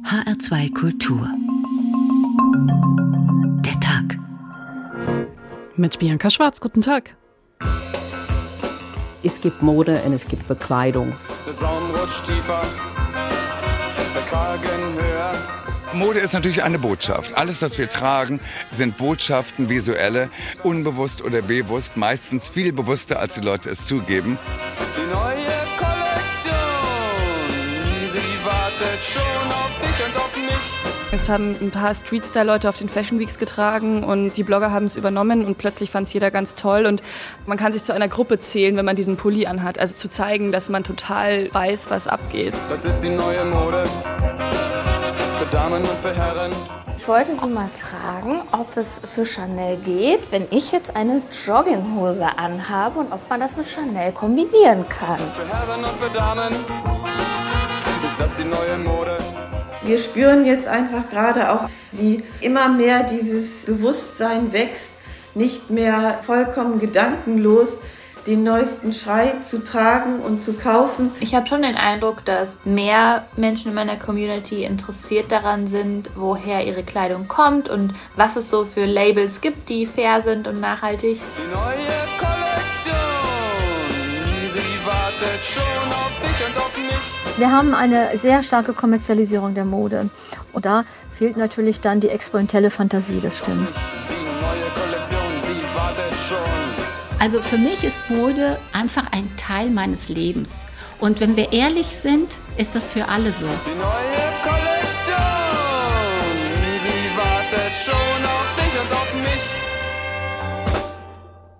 HR2 Kultur. Der Tag. Mit Bianca Schwarz, guten Tag. Es gibt Mode und es gibt Bekleidung. Der Saum rutscht tiefer, der Kragen höher. Mode ist natürlich eine Botschaft. Alles, was wir tragen, sind Botschaften, visuelle, unbewusst oder bewusst, meistens viel bewusster, als die Leute es zugeben. Schon auf dich und auf mich. Es haben ein paar Street-Style-Leute auf den Fashion Weeks getragen und die Blogger haben es übernommen und plötzlich fand es jeder ganz toll und man kann sich zu einer Gruppe zählen, wenn man diesen Pulli anhat. Also zu zeigen, dass man total weiß, was abgeht. Das ist die neue Mode für Damen und für Herren. Ich wollte Sie mal fragen, ob es für Chanel geht, wenn ich jetzt eine Jogginghose anhabe und ob man das mit Chanel kombinieren kann. Für Herren und für Damen ist das die neue Mode. Wir spüren jetzt einfach gerade auch, wie immer mehr dieses Bewusstsein wächst, nicht mehr vollkommen gedankenlos den neuesten Schrei zu tragen und zu kaufen. Ich habe schon den Eindruck, dass mehr Menschen in meiner Community interessiert daran sind, woher ihre Kleidung kommt und was es so für Labels gibt, die fair sind und nachhaltig. Die neue Kollektion, wartet schon auf dich und auf mich. Wir haben eine sehr starke Kommerzialisierung der Mode. Und da fehlt natürlich dann die experimentelle Fantasie, das stimmt. Also für mich ist Mode einfach ein Teil meines Lebens. Und wenn wir ehrlich sind, ist das für alle so. Die neue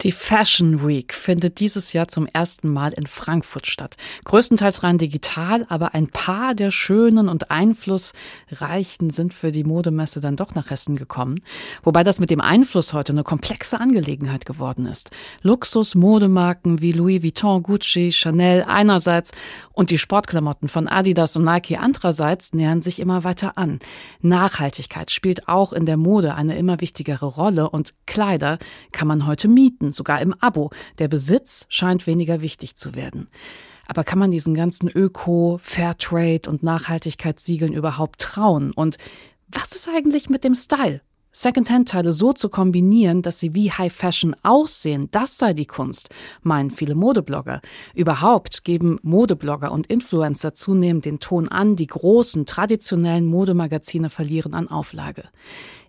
Die Fashion Week findet dieses Jahr zum ersten Mal in Frankfurt statt. Größtenteils rein digital, aber ein paar der schönen und einflussreichen sind für die Modemesse dann doch nach Hessen gekommen. Wobei das mit dem Einfluss heute eine komplexe Angelegenheit geworden ist. Luxus-Modemarken wie Louis Vuitton, Gucci, Chanel einerseits und die Sportklamotten von Adidas und Nike andererseits nähern sich immer weiter an. Nachhaltigkeit spielt auch in der Mode eine immer wichtigere Rolle und Kleider kann man heute mieten sogar im Abo. Der Besitz scheint weniger wichtig zu werden. Aber kann man diesen ganzen Öko, Fairtrade und Nachhaltigkeitssiegeln überhaupt trauen? Und was ist eigentlich mit dem Style? Secondhand-Teile so zu kombinieren, dass sie wie High Fashion aussehen, das sei die Kunst, meinen viele Modeblogger. Überhaupt geben Modeblogger und Influencer zunehmend den Ton an, die großen, traditionellen Modemagazine verlieren an Auflage.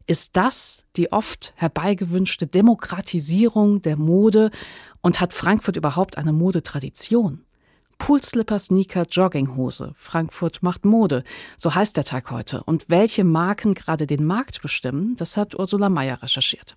Ist das die oft herbeigewünschte Demokratisierung der Mode und hat Frankfurt überhaupt eine Modetradition? Poolslipper, Sneaker, Jogginghose. Frankfurt macht Mode. So heißt der Tag heute. Und welche Marken gerade den Markt bestimmen, das hat Ursula Mayer recherchiert.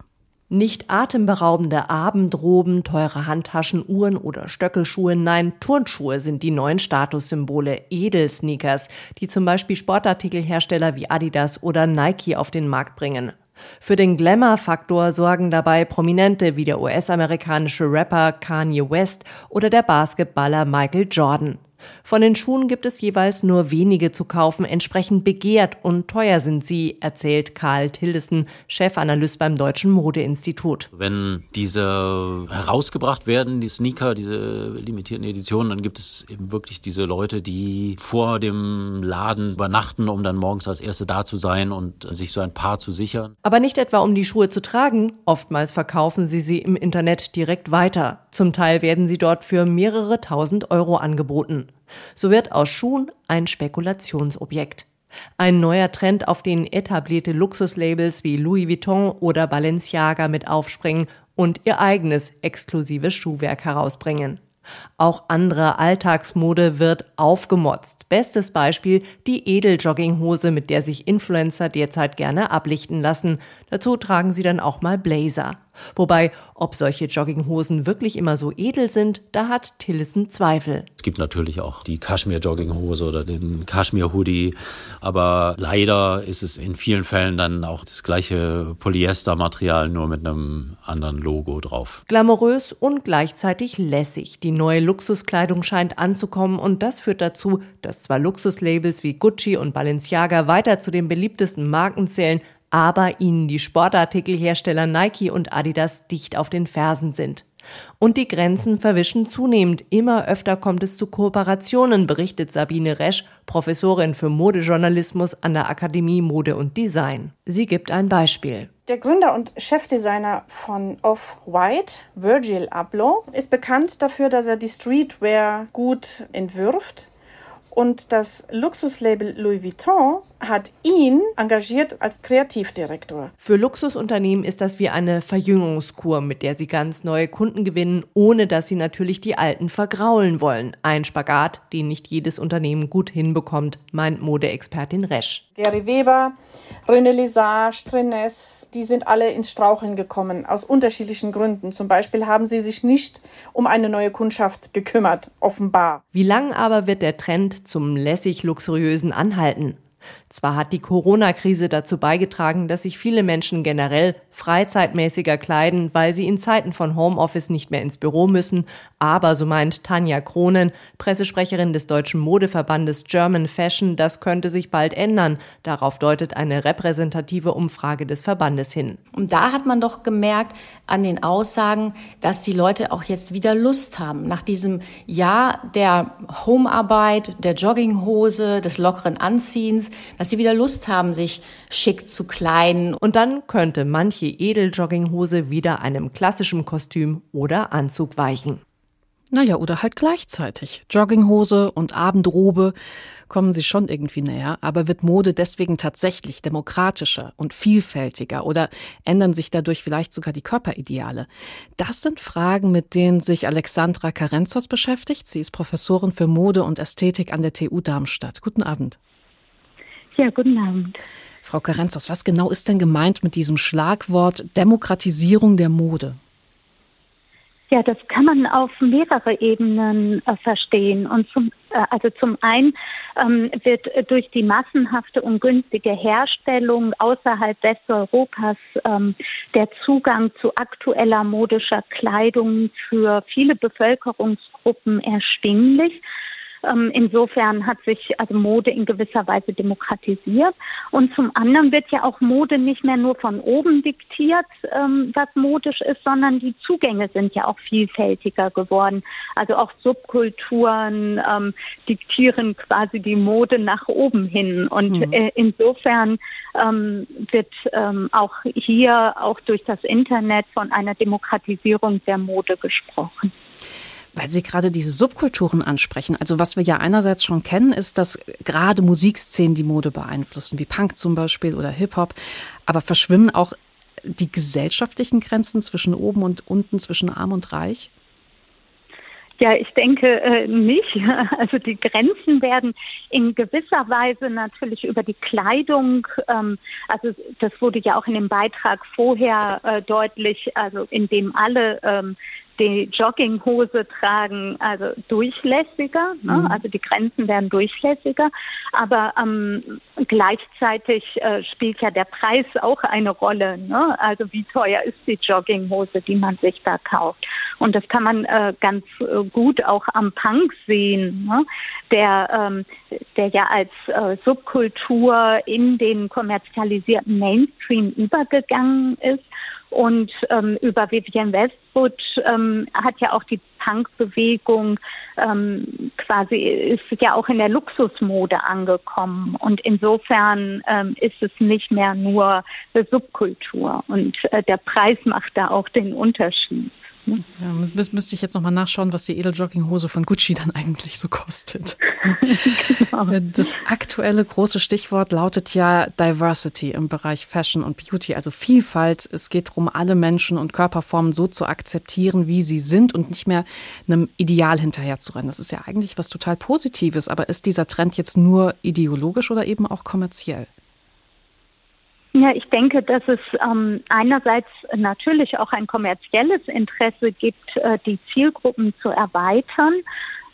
Nicht atemberaubende Abendroben, teure Handtaschen, Uhren oder Stöckelschuhe, nein, Turnschuhe sind die neuen Statussymbole, Edelsneakers, die zum Beispiel Sportartikelhersteller wie Adidas oder Nike auf den Markt bringen. Für den Glamour-Faktor sorgen dabei Prominente wie der US-amerikanische Rapper Kanye West oder der Basketballer Michael Jordan. Von den Schuhen gibt es jeweils nur wenige zu kaufen, entsprechend begehrt und teuer sind sie, erzählt Karl Tillesen, Chefanalyst beim Deutschen Modeinstitut. Wenn diese herausgebracht werden, die Sneaker, diese limitierten Editionen, dann gibt es eben wirklich diese Leute, die vor dem Laden übernachten, um dann morgens als Erste da zu sein und sich so ein Paar zu sichern. Aber nicht etwa um die Schuhe zu tragen, oftmals verkaufen sie sie im Internet direkt weiter. Zum Teil werden sie dort für mehrere tausend Euro angeboten. So wird aus Schuhen ein Spekulationsobjekt. Ein neuer Trend, auf den etablierte Luxuslabels wie Louis Vuitton oder Balenciaga mit aufspringen und ihr eigenes exklusives Schuhwerk herausbringen. Auch andere Alltagsmode wird aufgemotzt. Bestes Beispiel die Edeljogginghose, mit der sich Influencer derzeit gerne ablichten lassen. Dazu tragen sie dann auch mal Blazer. Wobei, ob solche Jogginghosen wirklich immer so edel sind, da hat Tillissen Zweifel. Es gibt natürlich auch die Kaschmir-Jogginghose oder den Kaschmir-Hoodie, aber leider ist es in vielen Fällen dann auch das gleiche Polyester-Material, nur mit einem anderen Logo drauf. Glamourös und gleichzeitig lässig. Die neue Luxuskleidung scheint anzukommen und das führt dazu, dass zwar Luxuslabels wie Gucci und Balenciaga weiter zu den beliebtesten Marken zählen, aber ihnen die Sportartikelhersteller Nike und Adidas dicht auf den Fersen sind. Und die Grenzen verwischen zunehmend. Immer öfter kommt es zu Kooperationen, berichtet Sabine Resch, Professorin für Modejournalismus an der Akademie Mode und Design. Sie gibt ein Beispiel. Der Gründer und Chefdesigner von Off-White, Virgil Abloh, ist bekannt dafür, dass er die Streetwear gut entwirft und das Luxuslabel Louis Vuitton hat ihn engagiert als Kreativdirektor. Für Luxusunternehmen ist das wie eine Verjüngungskur, mit der sie ganz neue Kunden gewinnen, ohne dass sie natürlich die alten vergraulen wollen. Ein Spagat, den nicht jedes Unternehmen gut hinbekommt, meint Modeexpertin Resch. Gary Weber, René Lesage, Strenes, die sind alle ins Straucheln gekommen, aus unterschiedlichen Gründen. Zum Beispiel haben sie sich nicht um eine neue Kundschaft gekümmert, offenbar. Wie lang aber wird der Trend zum lässig luxuriösen anhalten? Zwar hat die Corona-Krise dazu beigetragen, dass sich viele Menschen generell freizeitmäßiger kleiden, weil sie in Zeiten von Homeoffice nicht mehr ins Büro müssen, aber so meint Tanja Kronen, Pressesprecherin des deutschen Modeverbandes German Fashion, das könnte sich bald ändern. Darauf deutet eine repräsentative Umfrage des Verbandes hin. Und da hat man doch gemerkt an den Aussagen, dass die Leute auch jetzt wieder Lust haben. Nach diesem Jahr der Homearbeit, der Jogginghose, des lockeren Anziehens, dass sie wieder Lust haben, sich schick zu kleiden. Und dann könnte manche Edeljogginghose wieder einem klassischen Kostüm oder Anzug weichen. Naja, oder halt gleichzeitig. Jogginghose und Abendrobe kommen sie schon irgendwie näher, aber wird Mode deswegen tatsächlich demokratischer und vielfältiger oder ändern sich dadurch vielleicht sogar die Körperideale? Das sind Fragen, mit denen sich Alexandra Karenzos beschäftigt. Sie ist Professorin für Mode und Ästhetik an der TU Darmstadt. Guten Abend. Ja, guten Abend. Frau Karenzos, was genau ist denn gemeint mit diesem Schlagwort Demokratisierung der Mode? Ja, das kann man auf mehrere Ebenen äh, verstehen. Und zum, äh, also zum einen ähm, wird durch die massenhafte und günstige Herstellung außerhalb Westeuropas ähm, der Zugang zu aktueller modischer Kleidung für viele Bevölkerungsgruppen erschwinglich. Ähm, insofern hat sich also Mode in gewisser Weise demokratisiert. Und zum anderen wird ja auch Mode nicht mehr nur von oben diktiert, ähm, was modisch ist, sondern die Zugänge sind ja auch vielfältiger geworden. Also auch Subkulturen ähm, diktieren quasi die Mode nach oben hin. Und mhm. äh, insofern ähm, wird ähm, auch hier, auch durch das Internet, von einer Demokratisierung der Mode gesprochen. Weil Sie gerade diese Subkulturen ansprechen. Also was wir ja einerseits schon kennen, ist, dass gerade Musikszenen die Mode beeinflussen, wie Punk zum Beispiel oder Hip-Hop. Aber verschwimmen auch die gesellschaftlichen Grenzen zwischen oben und unten, zwischen arm und reich? Ja, ich denke äh, nicht. Also die Grenzen werden in gewisser Weise natürlich über die Kleidung, ähm, also das wurde ja auch in dem Beitrag vorher äh, deutlich, also in dem alle ähm, die Jogginghose tragen, also durchlässiger, ne? mhm. also die Grenzen werden durchlässiger, aber ähm, gleichzeitig äh, spielt ja der Preis auch eine Rolle. Ne? Also wie teuer ist die Jogginghose, die man sich da kauft? Und das kann man äh, ganz äh, gut auch am Punk sehen, ne? der, ähm, der ja als äh, Subkultur in den kommerzialisierten Mainstream übergegangen ist und ähm, über Vivian Westwood ähm, hat ja auch die Punk-Bewegung ähm, quasi ist ja auch in der Luxusmode angekommen. Und insofern ähm, ist es nicht mehr nur eine Subkultur. Und äh, der Preis macht da auch den Unterschied. Ja, müsste ich jetzt nochmal nachschauen, was die Edeljogginghose von Gucci dann eigentlich so kostet. genau. Das aktuelle große Stichwort lautet ja Diversity im Bereich Fashion und Beauty, also Vielfalt. Es geht darum, alle Menschen und Körperformen so zu akzeptieren, wie sie sind und nicht mehr einem Ideal hinterherzurennen. Das ist ja eigentlich was total Positives, aber ist dieser Trend jetzt nur ideologisch oder eben auch kommerziell? Ja, ich denke, dass es ähm, einerseits natürlich auch ein kommerzielles Interesse gibt, äh, die Zielgruppen zu erweitern.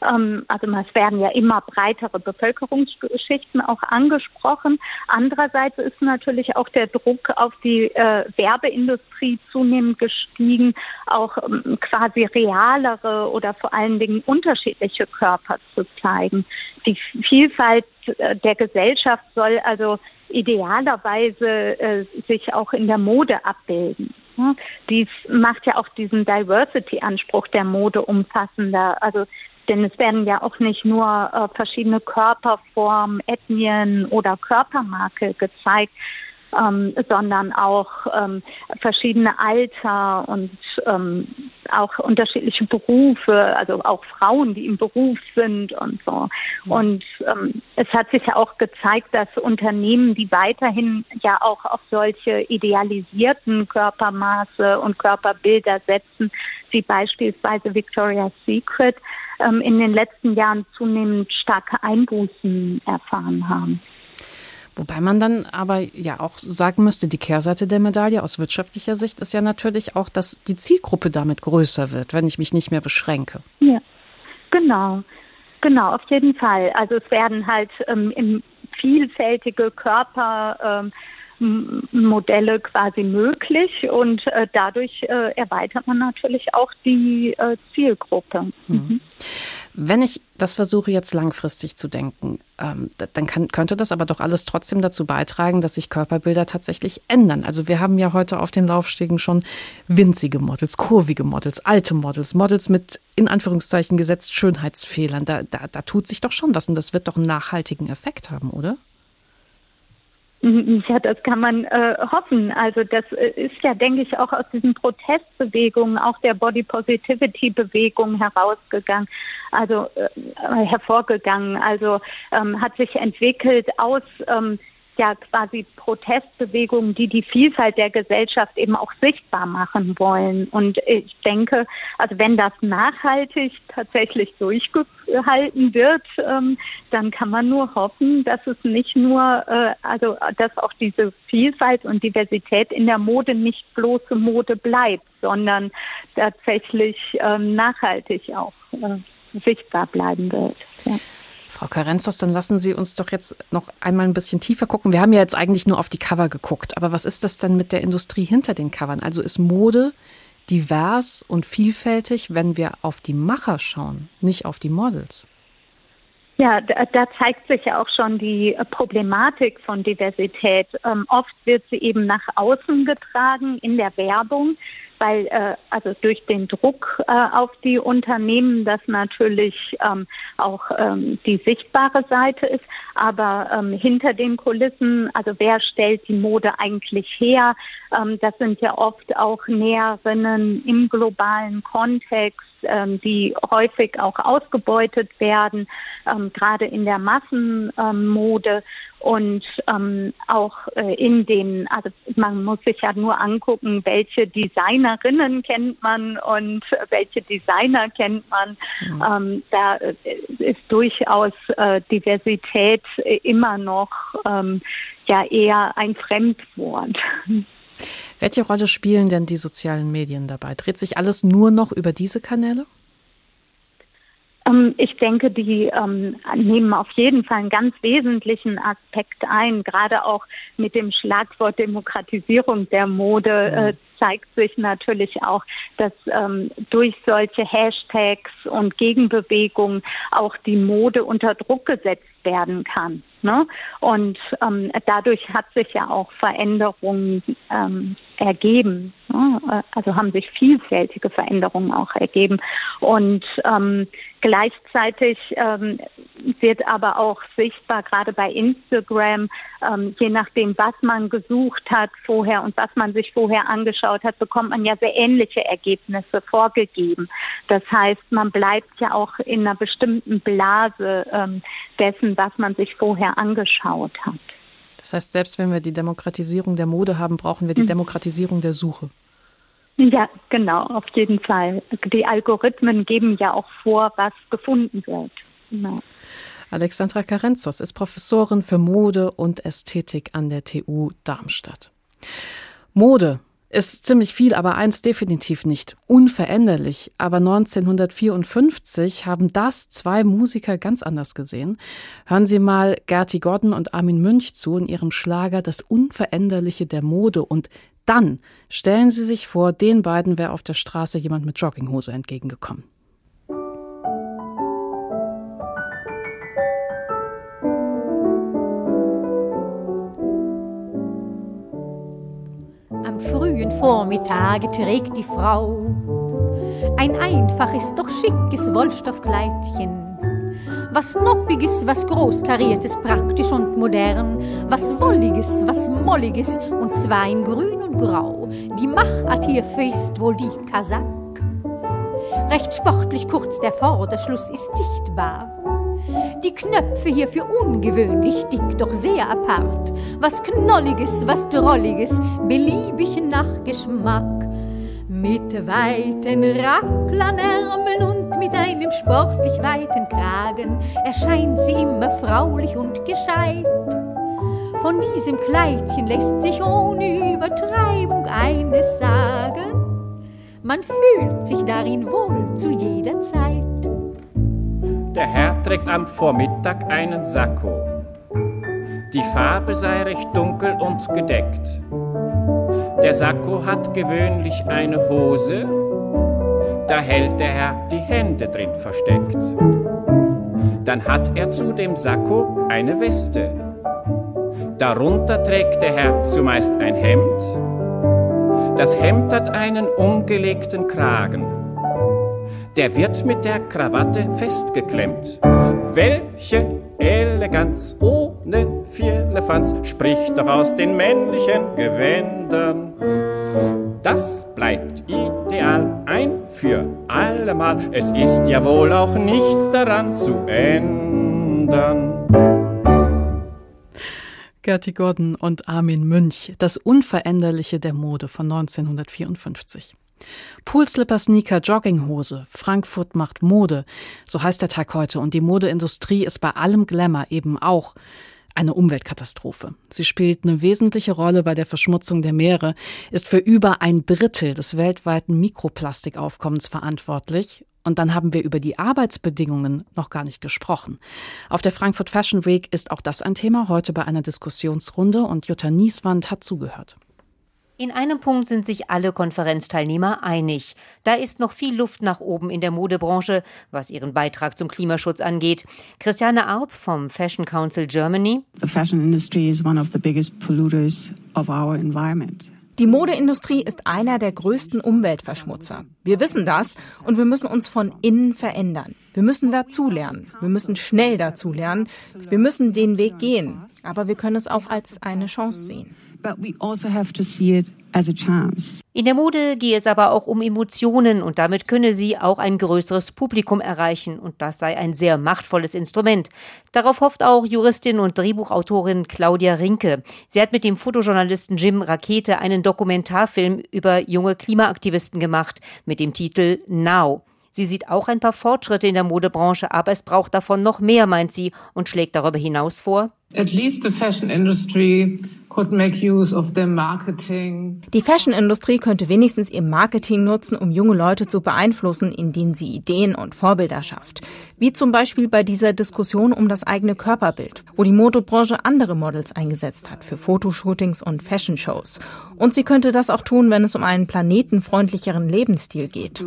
Ähm, also es werden ja immer breitere Bevölkerungsschichten auch angesprochen. Andererseits ist natürlich auch der Druck auf die äh, Werbeindustrie zunehmend gestiegen, auch ähm, quasi realere oder vor allen Dingen unterschiedliche Körper zu zeigen. Die Vielfalt äh, der Gesellschaft soll also idealerweise äh, sich auch in der Mode abbilden. Dies macht ja auch diesen Diversity-Anspruch der Mode umfassender. Also denn es werden ja auch nicht nur äh, verschiedene Körperformen, Ethnien oder Körpermarke gezeigt, ähm, sondern auch ähm, verschiedene Alter und ähm, auch unterschiedliche Berufe, also auch Frauen, die im Beruf sind und so. Und ähm, es hat sich ja auch gezeigt, dass Unternehmen, die weiterhin ja auch auf solche idealisierten Körpermaße und Körperbilder setzen, wie beispielsweise Victoria's Secret, ähm, in den letzten Jahren zunehmend starke Einbußen erfahren haben. Wobei man dann aber ja auch sagen müsste, die Kehrseite der Medaille aus wirtschaftlicher Sicht ist ja natürlich auch, dass die Zielgruppe damit größer wird, wenn ich mich nicht mehr beschränke. Ja, genau. Genau, auf jeden Fall. Also es werden halt ähm, vielfältige Körper ähm, quasi möglich und äh, dadurch äh, erweitert man natürlich auch die äh, Zielgruppe. Mhm. Wenn ich das versuche jetzt langfristig zu denken, ähm, dann kann, könnte das aber doch alles trotzdem dazu beitragen, dass sich Körperbilder tatsächlich ändern. Also wir haben ja heute auf den Laufstegen schon winzige Models, kurvige Models, alte Models, Models mit in Anführungszeichen gesetzt Schönheitsfehlern. Da, da, da tut sich doch schon was und das wird doch einen nachhaltigen Effekt haben, oder? Ja, das kann man äh, hoffen. Also das äh, ist ja, denke ich, auch aus diesen Protestbewegungen, auch der Body Positivity Bewegung herausgegangen, also äh, hervorgegangen. Also ähm, hat sich entwickelt aus ähm, ja quasi Protestbewegungen, die die Vielfalt der Gesellschaft eben auch sichtbar machen wollen. Und ich denke, also wenn das nachhaltig tatsächlich durchgehalten wird, ähm, dann kann man nur hoffen, dass es nicht nur, äh, also dass auch diese Vielfalt und Diversität in der Mode nicht bloße Mode bleibt, sondern tatsächlich ähm, nachhaltig auch äh, sichtbar bleiben wird. Ja. Frau Carenzos, dann lassen Sie uns doch jetzt noch einmal ein bisschen tiefer gucken. Wir haben ja jetzt eigentlich nur auf die Cover geguckt, aber was ist das denn mit der Industrie hinter den Covern? Also ist Mode divers und vielfältig, wenn wir auf die Macher schauen, nicht auf die Models? Ja, da, zeigt sich ja auch schon die Problematik von Diversität. Ähm, oft wird sie eben nach außen getragen in der Werbung weil äh, also durch den Druck äh, auf die Unternehmen das natürlich ähm, auch ähm, die sichtbare Seite ist, aber ähm, hinter den Kulissen, also wer stellt die Mode eigentlich her? Ähm, das sind ja oft auch Näherinnen im globalen Kontext, ähm, die häufig auch ausgebeutet werden, ähm, gerade in der Massenmode und ähm, auch äh, in den, also man muss sich ja nur angucken, welche Designerinnen kennt man und welche Designer kennt man. Mhm. Ähm, da äh, ist durchaus äh, Diversität immer noch ähm, ja eher ein Fremdwort. Welche Rolle spielen denn die sozialen Medien dabei? Dreht sich alles nur noch über diese Kanäle? Ähm, ich denke, die ähm, nehmen auf jeden Fall einen ganz wesentlichen Aspekt ein, gerade auch mit dem Schlagwort Demokratisierung der Mode. Äh, zeigt sich natürlich auch, dass ähm, durch solche Hashtags und Gegenbewegungen auch die Mode unter Druck gesetzt werden kann. Ne? Und ähm, dadurch hat sich ja auch Veränderungen ähm, ergeben. Also haben sich vielfältige Veränderungen auch ergeben. Und ähm, gleichzeitig ähm, wird aber auch sichtbar, gerade bei Instagram, ähm, je nachdem, was man gesucht hat vorher und was man sich vorher angeschaut hat, bekommt man ja sehr ähnliche Ergebnisse vorgegeben. Das heißt, man bleibt ja auch in einer bestimmten Blase ähm, dessen, was man sich vorher angeschaut hat. Das heißt, selbst wenn wir die Demokratisierung der Mode haben, brauchen wir die mhm. Demokratisierung der Suche. Ja, genau, auf jeden Fall. Die Algorithmen geben ja auch vor, was gefunden wird. Genau. Alexandra Carenzos ist Professorin für Mode und Ästhetik an der TU Darmstadt. Mode ist ziemlich viel, aber eins definitiv nicht. Unveränderlich. Aber 1954 haben das zwei Musiker ganz anders gesehen. Hören Sie mal Gerti Gordon und Armin Münch zu in ihrem Schlager Das Unveränderliche der Mode und dann stellen Sie sich vor, den beiden wäre auf der Straße jemand mit Jogginghose entgegengekommen. Frühen Vormittage trägt die Frau ein einfaches, doch schickes Wollstoffkleidchen. Was Noppiges, was Großkariertes, praktisch und modern, was Wolliges, was Molliges, und zwar in Grün und Grau. Die Machart hierfür ist wohl die Kasak. Recht sportlich kurz der Vorderschluss ist sichtbar. Die Knöpfe hierfür ungewöhnlich dick, doch sehr apart. Was Knolliges, was Drolliges, beliebig nach Geschmack. Mit weiten Rapplanärmeln und mit einem sportlich weiten Kragen erscheint sie immer fraulich und gescheit. Von diesem Kleidchen lässt sich ohne Übertreibung eines sagen. Man fühlt sich darin wohl zu jeder Zeit. Der Herr trägt am Vormittag einen Sakko. Die Farbe sei recht dunkel und gedeckt. Der Sakko hat gewöhnlich eine Hose, da hält der Herr die Hände drin versteckt. Dann hat er zu dem Sakko eine Weste. Darunter trägt der Herr zumeist ein Hemd. Das Hemd hat einen umgelegten Kragen. Der wird mit der Krawatte festgeklemmt. Welche Eleganz ohne Firlefanz spricht doch aus den männlichen Gewändern. Das bleibt ideal ein für allemal. Es ist ja wohl auch nichts daran zu ändern. Gertie Gordon und Armin Münch, das Unveränderliche der Mode von 1954. Poolslipper, Sneaker, Jogginghose. Frankfurt macht Mode. So heißt der Tag heute. Und die Modeindustrie ist bei allem Glamour eben auch eine Umweltkatastrophe. Sie spielt eine wesentliche Rolle bei der Verschmutzung der Meere, ist für über ein Drittel des weltweiten Mikroplastikaufkommens verantwortlich und dann haben wir über die Arbeitsbedingungen noch gar nicht gesprochen. Auf der Frankfurt Fashion Week ist auch das ein Thema, heute bei einer Diskussionsrunde und Jutta Nieswand hat zugehört. In einem Punkt sind sich alle Konferenzteilnehmer einig. Da ist noch viel Luft nach oben in der Modebranche, was ihren Beitrag zum Klimaschutz angeht. Christiane Arp vom Fashion Council Germany. The fashion industry is one of the biggest polluters of our environment. Die Modeindustrie ist einer der größten Umweltverschmutzer. Wir wissen das und wir müssen uns von innen verändern. Wir müssen dazulernen. Wir müssen schnell dazulernen. Wir müssen den Weg gehen. Aber wir können es auch als eine Chance sehen. Also In der Mode gehe es aber auch um Emotionen und damit könne sie auch ein größeres Publikum erreichen und das sei ein sehr machtvolles Instrument. Darauf hofft auch Juristin und Drehbuchautorin Claudia Rinke. Sie hat mit dem Fotojournalisten Jim Rakete einen Dokumentarfilm über junge Klimaaktivisten gemacht mit dem Titel Now. Sie sieht auch ein paar Fortschritte in der Modebranche, aber es braucht davon noch mehr, meint sie, und schlägt darüber hinaus vor. At least the fashion industry die Fashion-Industrie könnte wenigstens ihr Marketing nutzen, um junge Leute zu beeinflussen, indem sie Ideen und Vorbilder schafft. Wie zum Beispiel bei dieser Diskussion um das eigene Körperbild, wo die Modebranche andere Models eingesetzt hat für Fotoshootings und Fashion-Shows. Und sie könnte das auch tun, wenn es um einen planetenfreundlicheren Lebensstil geht.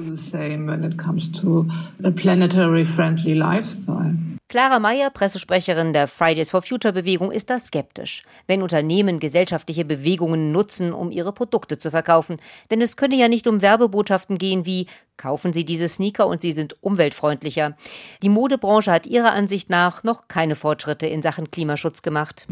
Clara Meyer, Pressesprecherin der Fridays for Future Bewegung, ist da skeptisch, wenn Unternehmen gesellschaftliche Bewegungen nutzen, um ihre Produkte zu verkaufen. Denn es könne ja nicht um Werbebotschaften gehen wie Kaufen Sie diese Sneaker und sie sind umweltfreundlicher. Die Modebranche hat ihrer Ansicht nach noch keine Fortschritte in Sachen Klimaschutz gemacht.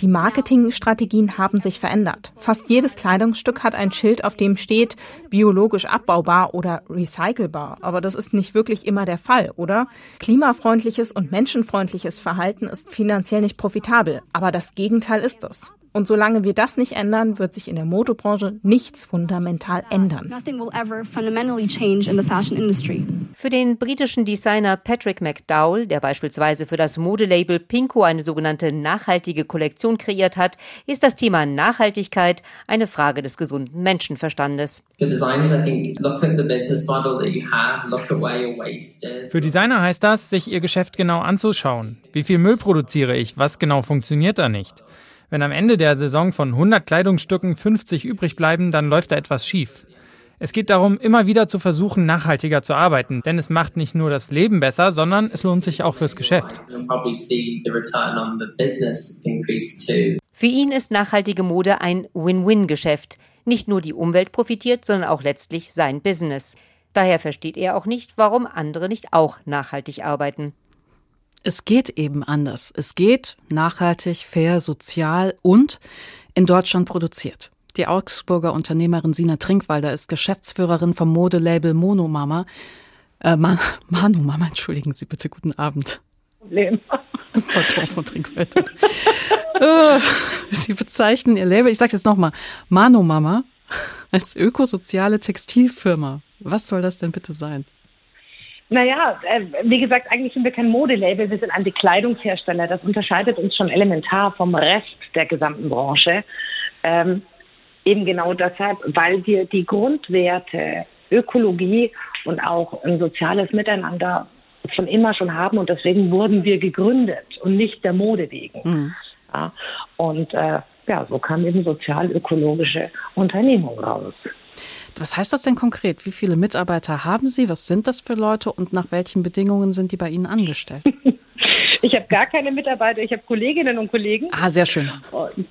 Die Marketingstrategien haben sich verändert. Fast jedes Kleidungsstück hat ein Schild, auf dem steht biologisch abbaubar oder recycelbar. Aber das ist nicht wirklich immer der Fall, oder? Klimafreundliches und menschenfreundliches Verhalten ist finanziell nicht profitabel. Aber das Gegenteil ist es. Und solange wir das nicht ändern, wird sich in der Modebranche nichts fundamental ändern. Für den britischen Designer Patrick McDowell, der beispielsweise für das Modelabel Pinko eine sogenannte nachhaltige Kollektion kreiert hat, ist das Thema Nachhaltigkeit eine Frage des gesunden Menschenverstandes. Für Designer heißt das, sich ihr Geschäft genau anzuschauen. Wie viel Müll produziere ich? Was genau funktioniert da nicht? Wenn am Ende der Saison von 100 Kleidungsstücken 50 übrig bleiben, dann läuft da etwas schief. Es geht darum, immer wieder zu versuchen, nachhaltiger zu arbeiten, denn es macht nicht nur das Leben besser, sondern es lohnt sich auch fürs Geschäft. Für ihn ist nachhaltige Mode ein Win-Win-Geschäft. Nicht nur die Umwelt profitiert, sondern auch letztlich sein Business. Daher versteht er auch nicht, warum andere nicht auch nachhaltig arbeiten. Es geht eben anders. Es geht nachhaltig, fair, sozial und in Deutschland produziert. Die Augsburger Unternehmerin Sina Trinkwalder ist Geschäftsführerin vom Modelabel Monomama. Äh, Man Manu Mama, entschuldigen Sie bitte, guten Abend. Problem. Frau Tor von Trinkwalder. Äh, Sie bezeichnen Ihr Label, ich sage jetzt nochmal, Mano Mama als ökosoziale Textilfirma. Was soll das denn bitte sein? Naja, äh, wie gesagt, eigentlich sind wir kein Modelabel, wir sind ein Bekleidungshersteller. Das unterscheidet uns schon elementar vom Rest der gesamten Branche. Ähm, eben genau deshalb, weil wir die Grundwerte Ökologie und auch ein soziales Miteinander schon immer schon haben und deswegen wurden wir gegründet und nicht der Mode wegen. Mhm. Ja, und äh, ja, so kam eben sozial-ökologische Unternehmung raus. Was heißt das denn konkret? Wie viele Mitarbeiter haben Sie? Was sind das für Leute und nach welchen Bedingungen sind die bei Ihnen angestellt? Ich habe gar keine Mitarbeiter, ich habe Kolleginnen und Kollegen. Ah, sehr schön.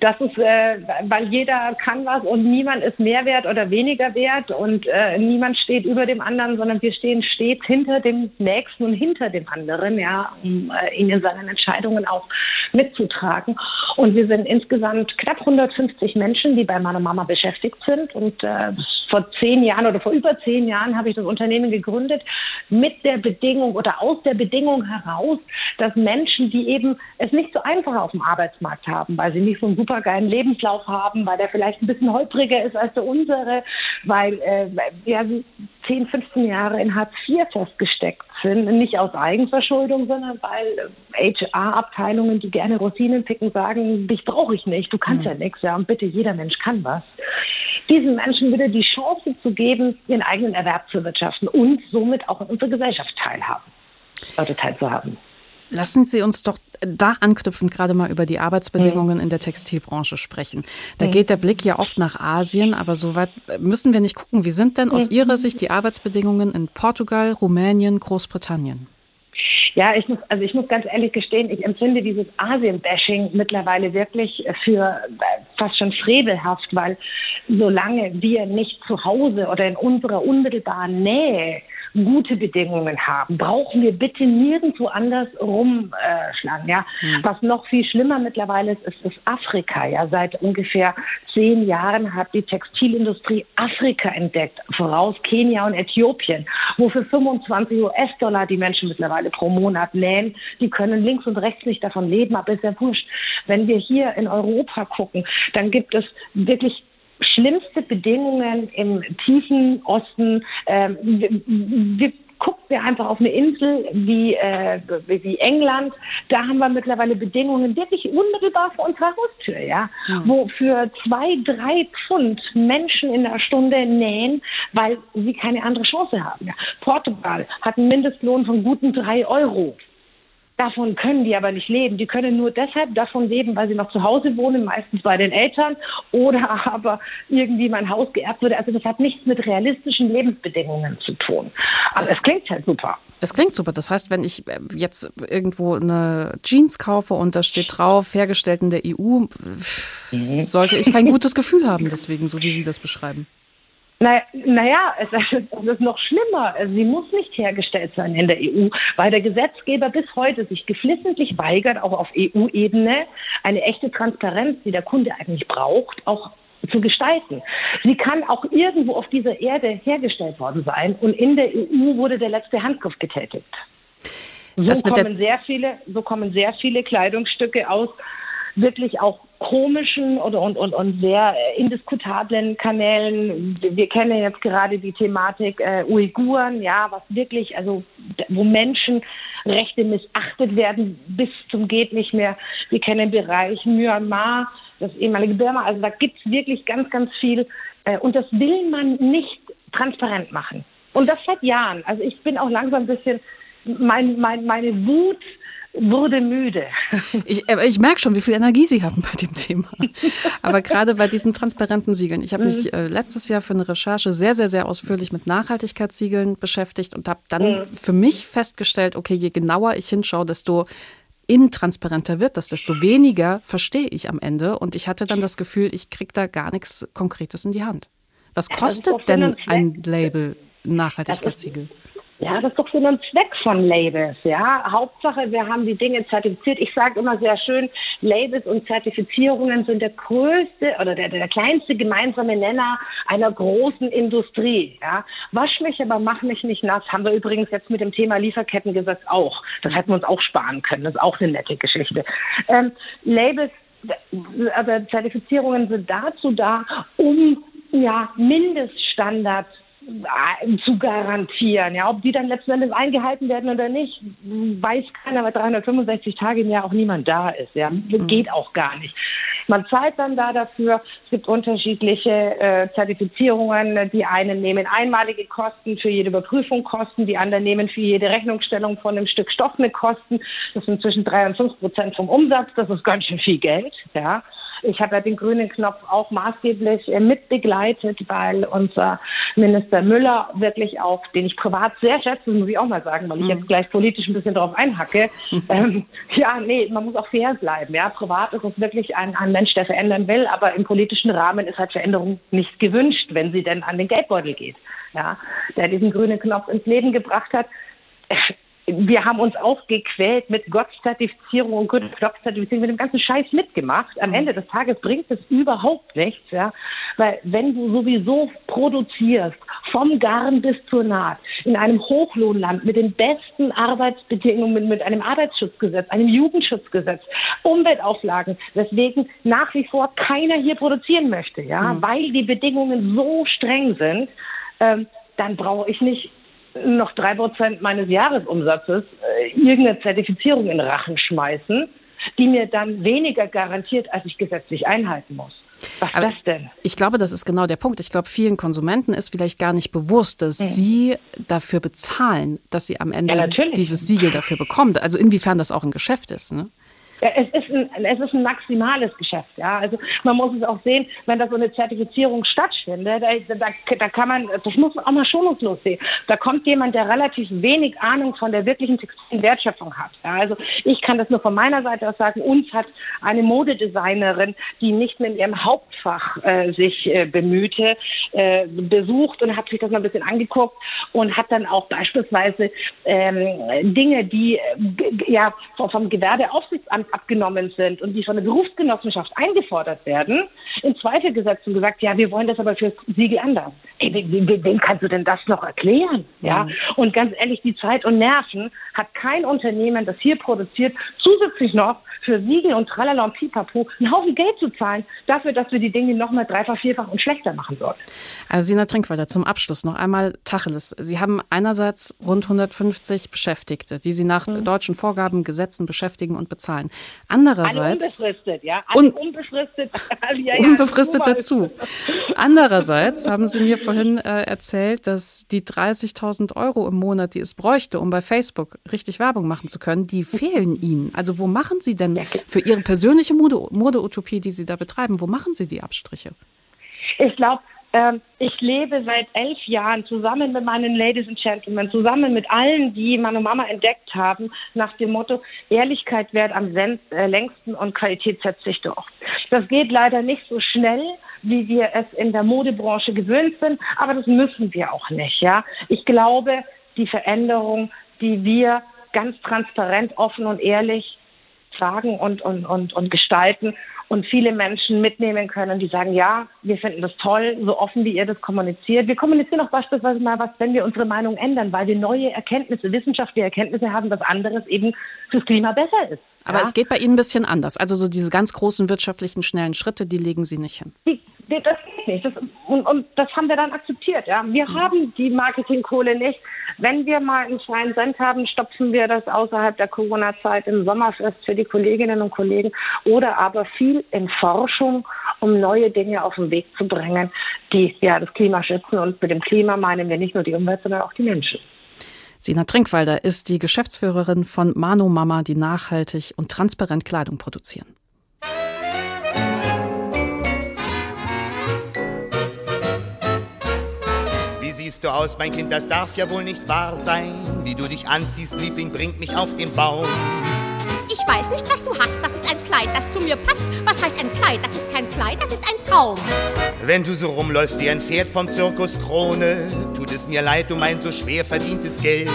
Das ist, äh, weil jeder kann was und niemand ist mehr wert oder weniger wert und äh, niemand steht über dem anderen, sondern wir stehen stets hinter dem Nächsten und hinter dem anderen, ja, um äh, ihn in seinen Entscheidungen auch mitzutragen. Und wir sind insgesamt knapp 150 Menschen, die bei meiner Mama beschäftigt sind und äh, vor zehn Jahren oder vor über zehn Jahren habe ich das Unternehmen gegründet mit der Bedingung oder aus der Bedingung heraus, dass Menschen, die eben es nicht so einfach auf dem Arbeitsmarkt haben, weil sie nicht so einen supergeilen Lebenslauf haben, weil der vielleicht ein bisschen holpriger ist als der unsere, weil äh, ja, 10, 15 Jahre in Hartz IV festgesteckt sind, nicht aus Eigenverschuldung, sondern weil HR-Abteilungen, die gerne Rosinen picken, sagen, dich brauche ich nicht, du kannst mhm. ja nichts, ja, und bitte, jeder Mensch kann was. Diesen Menschen wieder die Chance zu geben, ihren eigenen Erwerb zu wirtschaften und somit auch in unserer Gesellschaft teilhaben, oder teilzuhaben. Lassen Sie uns doch da anknüpfend gerade mal über die Arbeitsbedingungen mhm. in der Textilbranche sprechen. Da mhm. geht der Blick ja oft nach Asien, aber soweit müssen wir nicht gucken. Wie sind denn aus mhm. Ihrer Sicht die Arbeitsbedingungen in Portugal, Rumänien, Großbritannien? Ja, ich muss, also ich muss ganz ehrlich gestehen, ich empfinde dieses Asien-Bashing mittlerweile wirklich für fast schon frevelhaft, weil solange wir nicht zu Hause oder in unserer unmittelbaren Nähe gute Bedingungen haben, brauchen wir bitte nirgendwo anders rumschlagen. Äh, ja? Mhm. Was noch viel schlimmer mittlerweile ist, ist, ist Afrika. Ja? Seit ungefähr zehn Jahren hat die Textilindustrie Afrika entdeckt, voraus Kenia und Äthiopien, wo für 25 US-Dollar die Menschen mittlerweile pro Monat nähen. Die können links und rechts nicht davon leben, aber ist ja wurscht. Wenn wir hier in Europa gucken, dann gibt es wirklich schlimmste Bedingungen im tiefen Osten. Ähm, wir, wir guckt mir einfach auf eine Insel wie, äh, wie England, da haben wir mittlerweile Bedingungen wirklich unmittelbar vor unserer Haustür, ja, mhm. wo für zwei, drei Pfund Menschen in der Stunde nähen, weil sie keine andere Chance haben. Ja. Portugal hat einen Mindestlohn von guten drei Euro. Davon können die aber nicht leben. Die können nur deshalb davon leben, weil sie noch zu Hause wohnen, meistens bei den Eltern oder aber irgendwie mein Haus geerbt wurde. Also das hat nichts mit realistischen Lebensbedingungen zu tun. Aber es klingt halt super. Es klingt super. Das heißt, wenn ich äh, jetzt irgendwo eine Jeans kaufe und da steht drauf, hergestellt in der EU, mhm. sollte ich kein gutes Gefühl haben deswegen, so wie Sie das beschreiben. Naja, naja es, es ist noch schlimmer. Sie muss nicht hergestellt sein in der EU, weil der Gesetzgeber bis heute sich geflissentlich weigert, auch auf EU-Ebene eine echte Transparenz, die der Kunde eigentlich braucht, auch zu gestalten. Sie kann auch irgendwo auf dieser Erde hergestellt worden sein und in der EU wurde der letzte Handgriff getätigt. So kommen sehr viele, so kommen sehr viele Kleidungsstücke aus wirklich auch komischen oder und, und, und sehr äh, indiskutablen Kanälen. Wir kennen jetzt gerade die Thematik äh, Uiguren, ja, was wirklich, also wo Menschenrechte missachtet werden bis zum geht nicht mehr. Wir kennen den Bereich Myanmar, das ehemalige Burma. Also da gibt's wirklich ganz, ganz viel. Äh, und das will man nicht transparent machen. Und das seit Jahren. Also ich bin auch langsam ein bisschen, mein, mein, meine Wut wurde müde. Ich, ich merke schon, wie viel Energie Sie haben bei dem Thema. Aber gerade bei diesen transparenten Siegeln. Ich habe mich mhm. äh, letztes Jahr für eine Recherche sehr, sehr, sehr ausführlich mit Nachhaltigkeitssiegeln beschäftigt und habe dann mhm. für mich festgestellt, okay, je genauer ich hinschaue, desto intransparenter wird das, desto weniger verstehe ich am Ende. Und ich hatte dann das Gefühl, ich kriege da gar nichts Konkretes in die Hand. Was kostet denn ein Label Nachhaltigkeitssiegel? Ja, das ist doch Sinn und Zweck von Labels, ja. Hauptsache, wir haben die Dinge zertifiziert. Ich sage immer sehr schön, Labels und Zertifizierungen sind der größte oder der, der kleinste gemeinsame Nenner einer großen Industrie, ja. Wasch mich, aber mach mich nicht nass. Haben wir übrigens jetzt mit dem Thema Lieferkettengesetz auch. Das hätten wir uns auch sparen können. Das ist auch eine nette Geschichte. Ähm, Labels, also Zertifizierungen sind dazu da, um ja, Mindeststandards zu garantieren. Ja, ob die dann letzten Endes eingehalten werden oder nicht, weiß keiner, weil 365 Tage im Jahr auch niemand da ist. Ja, mhm. geht auch gar nicht. Man zahlt dann da dafür. Es gibt unterschiedliche äh, Zertifizierungen. Die einen nehmen einmalige Kosten für jede Überprüfung Kosten, die anderen nehmen für jede Rechnungsstellung von einem Stück Stoff mit Kosten. Das sind zwischen drei und fünf Prozent vom Umsatz. Das ist ganz schön viel Geld. Ja. Ich habe ja den grünen Knopf auch maßgeblich äh, mitbegleitet, weil unser Minister Müller wirklich auch, den ich privat sehr schätze, muss ich auch mal sagen, weil ich mhm. jetzt gleich politisch ein bisschen drauf einhacke. ähm, ja, nee, man muss auch fair bleiben. Ja, privat ist es wirklich ein, ein Mensch, der verändern will, aber im politischen Rahmen ist halt Veränderung nicht gewünscht, wenn sie denn an den Geldbeutel geht. Ja, der diesen grünen Knopf ins Leben gebracht hat wir haben uns auch gequält mit Gott-Zertifizierung und Knopf-Zertifizierung, mit dem ganzen Scheiß mitgemacht. Am mhm. Ende des Tages bringt es überhaupt nichts, ja. Weil wenn du sowieso produzierst, vom Garn bis zur Naht, in einem Hochlohnland mit den besten Arbeitsbedingungen, mit einem Arbeitsschutzgesetz, einem Jugendschutzgesetz, Umweltauflagen, weswegen nach wie vor keiner hier produzieren möchte, ja, mhm. weil die Bedingungen so streng sind, ähm, dann brauche ich nicht noch drei Prozent meines Jahresumsatzes äh, irgendeine Zertifizierung in Rachen schmeißen, die mir dann weniger garantiert, als ich gesetzlich einhalten muss. Was Aber das denn? Ich glaube, das ist genau der Punkt. Ich glaube, vielen Konsumenten ist vielleicht gar nicht bewusst, dass hm. sie dafür bezahlen, dass sie am Ende ja, dieses Siegel dafür bekommen. Also inwiefern das auch ein Geschäft ist. Ne? Ja, es ist ein, es ist ein maximales Geschäft, ja. Also man muss es auch sehen, wenn da so eine Zertifizierung stattfindet, da, da, da kann man, das muss man auch mal schonungslos sehen. Da kommt jemand, der relativ wenig Ahnung von der wirklichen textilen Wertschöpfung hat. Ja, also ich kann das nur von meiner Seite aus sagen. Uns hat eine Modedesignerin, die nicht in ihrem Hauptfach äh, sich äh, bemühte, äh, besucht und hat sich das mal ein bisschen angeguckt und hat dann auch beispielsweise ähm, Dinge, die äh, ja vom Gewerbeaufsichtsamt abgenommen sind und die von der Berufsgenossenschaft eingefordert werden, in Zweifel gesetzt und gesagt, ja, wir wollen das aber fürs Siegel anders. Hey, wem, wem kannst du denn das noch erklären? Ja. Mhm. Und ganz ehrlich, die Zeit und Nerven hat kein Unternehmen, das hier produziert, zusätzlich noch für Siegel und Tralala und Pipapo einen Haufen Geld zu zahlen, dafür, dass wir die Dinge nochmal dreifach, vierfach und schlechter machen sollen. Also Sina Trinkwalder, zum Abschluss noch einmal Tacheles. Sie haben einerseits rund 150 Beschäftigte, die Sie nach mhm. deutschen Vorgaben, Gesetzen beschäftigen und bezahlen. Andererseits... Alle unbefristet, ja. Alle un unbefristet. ja, ja, unbefristet dazu. Andererseits haben Sie mir vorhin äh, erzählt, dass die 30.000 Euro im Monat, die es bräuchte, um bei Facebook richtig Werbung machen zu können, die fehlen Ihnen. Also wo machen Sie denn für Ihre persönliche Mode-Utopie, die Sie da betreiben, wo machen Sie die Abstriche? Ich glaube, ähm, ich lebe seit elf Jahren zusammen mit meinen Ladies and Gentlemen, zusammen mit allen, die meine Mama entdeckt haben, nach dem Motto, Ehrlichkeit wert am äh, längsten und Qualität setzt sich durch. Das geht leider nicht so schnell, wie wir es in der Modebranche gewöhnt sind, aber das müssen wir auch nicht. Ja, Ich glaube, die Veränderung, die wir ganz transparent, offen und ehrlich tragen und, und, und, und gestalten und viele Menschen mitnehmen können, die sagen, ja, wir finden das toll, so offen wie ihr das kommuniziert. Wir kommunizieren auch beispielsweise mal was, wenn wir unsere Meinung ändern, weil wir neue Erkenntnisse, wissenschaftliche Erkenntnisse haben, dass anderes eben fürs Klima besser ist. Aber ja? es geht bei Ihnen ein bisschen anders. Also so diese ganz großen wirtschaftlichen, schnellen Schritte, die legen Sie nicht hin. Die, das geht nicht. Das, und, und, das haben wir dann akzeptiert. Ja? Wir mhm. haben die Marketingkohle nicht. Wenn wir mal einen freien Cent haben, stopfen wir das außerhalb der Corona-Zeit im Sommerfest für die Kolleginnen und Kollegen oder aber viel in Forschung, um neue Dinge auf den Weg zu bringen, die ja das Klima schützen. Und mit dem Klima meinen wir nicht nur die Umwelt, sondern auch die Menschen. Sina Trinkwalder ist die Geschäftsführerin von Mano Mama, die nachhaltig und transparent Kleidung produzieren. Siehst du aus, mein Kind, das darf ja wohl nicht wahr sein. Wie du dich anziehst, Liebling, bringt mich auf den Baum. Ich weiß nicht, was du hast. Das ist ein Kleid, das zu mir passt. Was heißt ein Kleid? Das ist kein Kleid, das ist ein Traum. Wenn du so rumläufst wie ein Pferd vom Zirkus Krone, tut es mir leid um mein so schwer verdientes Geld.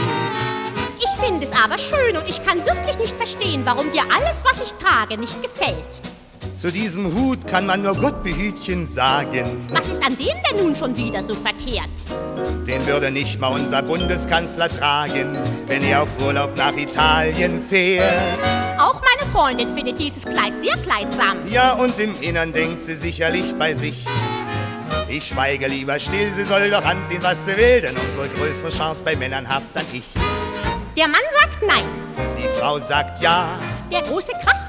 Ich finde es aber schön und ich kann wirklich nicht verstehen, warum dir alles, was ich trage, nicht gefällt. Zu diesem Hut kann man nur Gott behütchen sagen. Was ist an dem denn nun schon wieder so verkehrt? Den würde nicht mal unser Bundeskanzler tragen, wenn er auf Urlaub nach Italien fährt. Auch meine Freundin findet dieses Kleid sehr kleidsam. Ja, und im Innern denkt sie sicherlich bei sich. Ich schweige lieber still, sie soll doch anziehen, was sie will, denn unsere größere Chance bei Männern hab dann ich. Der Mann sagt nein. Die Frau sagt ja. Der große Krach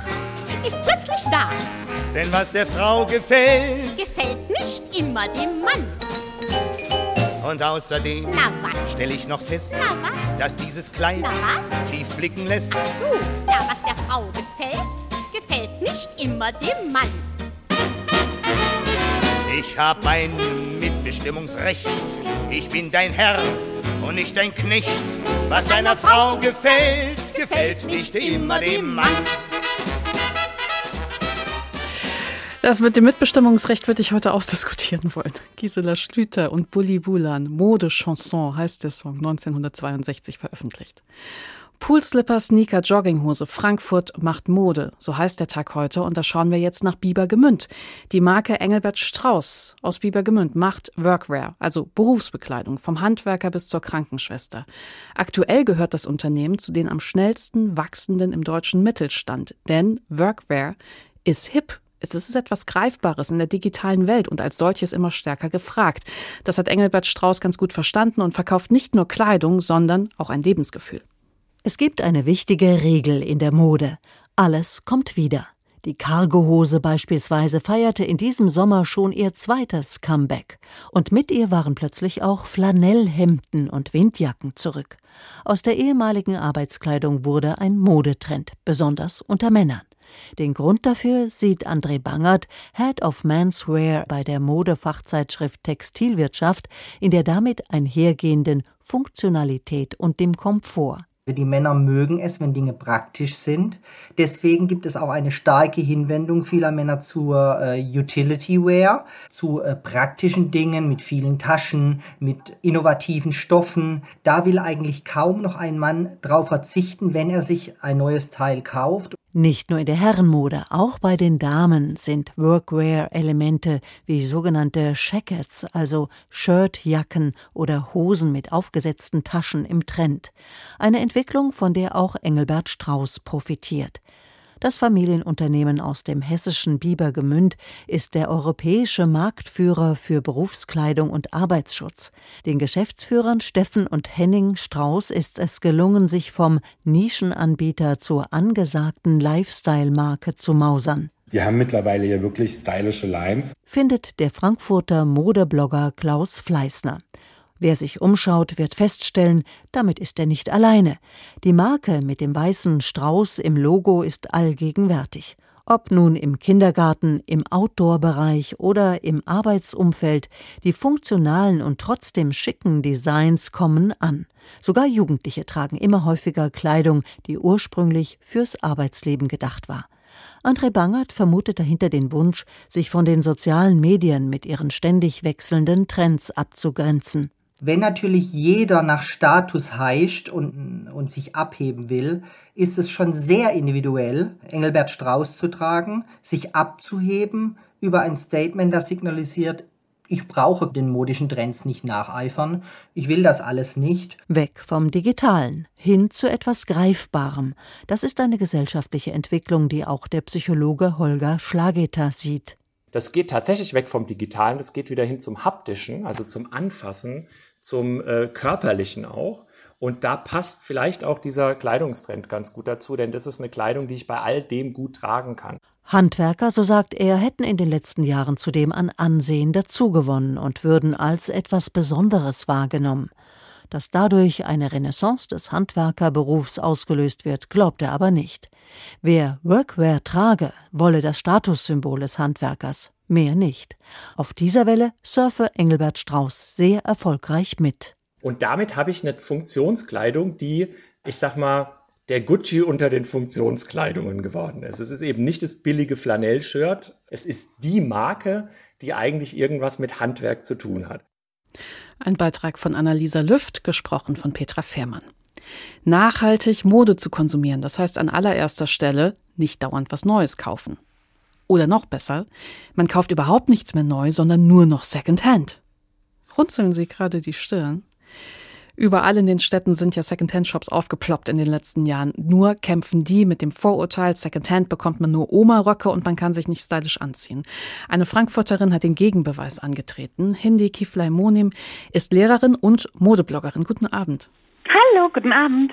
ist plötzlich da. Denn was der Frau gefällt, gefällt nicht immer dem Mann. Und außerdem stelle ich noch fest, dass dieses Kleid tief blicken lässt. Ach so, ja, was der Frau gefällt, gefällt nicht immer dem Mann. Ich hab ein Mitbestimmungsrecht. Ich bin dein Herr und nicht dein Knecht. Was einer Frau gefällt, gefällt nicht immer dem Mann. Das mit dem Mitbestimmungsrecht würde ich heute ausdiskutieren wollen. Gisela Schlüter und Bully Bulan, Mode Chanson heißt der Song, 1962 veröffentlicht. Poolslipper, Sneaker, Jogginghose, Frankfurt macht Mode, so heißt der Tag heute und da schauen wir jetzt nach Biebergemünd. Die Marke Engelbert Strauß aus Biebergemünd macht Workwear, also Berufsbekleidung, vom Handwerker bis zur Krankenschwester. Aktuell gehört das Unternehmen zu den am schnellsten wachsenden im deutschen Mittelstand, denn Workwear ist hip, es ist etwas Greifbares in der digitalen Welt und als solches immer stärker gefragt. Das hat Engelbert Strauß ganz gut verstanden und verkauft nicht nur Kleidung, sondern auch ein Lebensgefühl. Es gibt eine wichtige Regel in der Mode. Alles kommt wieder. Die Cargohose beispielsweise feierte in diesem Sommer schon ihr zweites Comeback. Und mit ihr waren plötzlich auch Flanellhemden und Windjacken zurück. Aus der ehemaligen Arbeitskleidung wurde ein Modetrend, besonders unter Männern. Den Grund dafür sieht André Bangert, Head of Menswear bei der Modefachzeitschrift Textilwirtschaft, in der damit einhergehenden Funktionalität und dem Komfort. Also die Männer mögen es, wenn Dinge praktisch sind. Deswegen gibt es auch eine starke Hinwendung vieler Männer zur äh, Utility Wear, zu äh, praktischen Dingen mit vielen Taschen, mit innovativen Stoffen. Da will eigentlich kaum noch ein Mann drauf verzichten, wenn er sich ein neues Teil kauft. Nicht nur in der Herrenmode, auch bei den Damen sind Workwear-Elemente wie sogenannte Shackets, also Shirtjacken oder Hosen mit aufgesetzten Taschen im Trend. Eine Entwicklung, von der auch Engelbert Strauß profitiert. Das Familienunternehmen aus dem hessischen Biebergemünd ist der europäische Marktführer für Berufskleidung und Arbeitsschutz. Den Geschäftsführern Steffen und Henning Strauß ist es gelungen, sich vom Nischenanbieter zur angesagten Lifestyle-Marke zu mausern. Wir haben mittlerweile ja wirklich stylische Lines. Findet der Frankfurter Modeblogger Klaus Fleißner. Wer sich umschaut, wird feststellen, damit ist er nicht alleine. Die Marke mit dem weißen Strauß im Logo ist allgegenwärtig. Ob nun im Kindergarten, im Outdoor-Bereich oder im Arbeitsumfeld, die funktionalen und trotzdem schicken Designs kommen an. Sogar Jugendliche tragen immer häufiger Kleidung, die ursprünglich fürs Arbeitsleben gedacht war. André Bangert vermutet dahinter den Wunsch, sich von den sozialen Medien mit ihren ständig wechselnden Trends abzugrenzen. Wenn natürlich jeder nach Status heischt und, und sich abheben will, ist es schon sehr individuell, Engelbert Strauß zu tragen, sich abzuheben über ein Statement, das signalisiert, ich brauche den modischen Trends nicht nacheifern, ich will das alles nicht. Weg vom Digitalen, hin zu etwas Greifbarem. Das ist eine gesellschaftliche Entwicklung, die auch der Psychologe Holger Schlageter sieht. Das geht tatsächlich weg vom Digitalen, das geht wieder hin zum Haptischen, also zum Anfassen, zum äh, Körperlichen auch. Und da passt vielleicht auch dieser Kleidungstrend ganz gut dazu, denn das ist eine Kleidung, die ich bei all dem gut tragen kann. Handwerker, so sagt er, hätten in den letzten Jahren zudem an Ansehen dazugewonnen und würden als etwas Besonderes wahrgenommen. Dass dadurch eine Renaissance des Handwerkerberufs ausgelöst wird, glaubt er aber nicht. Wer Workwear trage, wolle das Statussymbol des Handwerkers, mehr nicht. Auf dieser Welle surfe Engelbert Strauß sehr erfolgreich mit. Und damit habe ich eine Funktionskleidung, die, ich sag mal, der Gucci unter den Funktionskleidungen geworden ist. Es ist eben nicht das billige Flanellshirt, es ist die Marke, die eigentlich irgendwas mit Handwerk zu tun hat. Ein Beitrag von Annalisa Lüft, gesprochen von Petra Fehrmann. Nachhaltig Mode zu konsumieren, das heißt an allererster Stelle nicht dauernd was Neues kaufen. Oder noch besser, man kauft überhaupt nichts mehr neu, sondern nur noch Secondhand. Runzeln Sie gerade die Stirn? Überall in den Städten sind ja Secondhand-Shops aufgeploppt in den letzten Jahren. Nur kämpfen die mit dem Vorurteil, Secondhand bekommt man nur Oma-Röcke und man kann sich nicht stylisch anziehen. Eine Frankfurterin hat den Gegenbeweis angetreten. Hindi Kiflay Monim ist Lehrerin und Modebloggerin. Guten Abend. Hallo, guten Abend.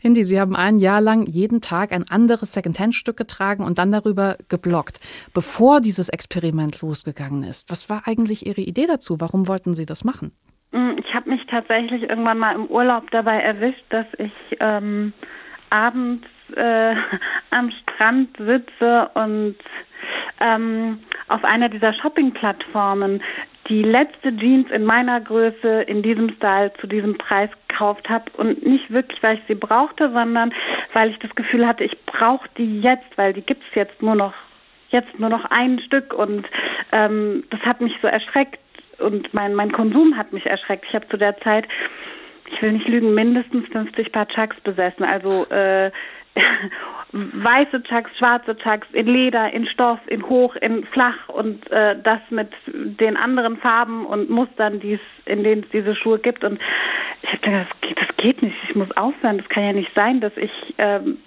Hindi, Sie haben ein Jahr lang jeden Tag ein anderes Secondhand-Stück getragen und dann darüber gebloggt. Bevor dieses Experiment losgegangen ist, was war eigentlich Ihre Idee dazu? Warum wollten Sie das machen? Mm, ich habe mich tatsächlich irgendwann mal im Urlaub dabei erwischt, dass ich ähm, abends äh, am Strand sitze und ähm, auf einer dieser Shopping-Plattformen die letzte Jeans in meiner Größe, in diesem Style, zu diesem Preis gekauft habe und nicht wirklich, weil ich sie brauchte, sondern weil ich das Gefühl hatte, ich brauche die jetzt, weil die gibt es jetzt nur noch jetzt nur noch ein Stück und ähm, das hat mich so erschreckt und mein mein Konsum hat mich erschreckt. Ich habe zu der Zeit, ich will nicht lügen, mindestens 50 Paar Chucks besessen, also äh, weiße Chucks, schwarze Chucks, in Leder, in Stoff, in hoch, in flach und äh, das mit den anderen Farben und Mustern, die es, in denen es diese Schuhe gibt. Und ich habe gedacht, das geht, das geht nicht, ich muss aufhören. Das kann ja nicht sein, dass ich ähm,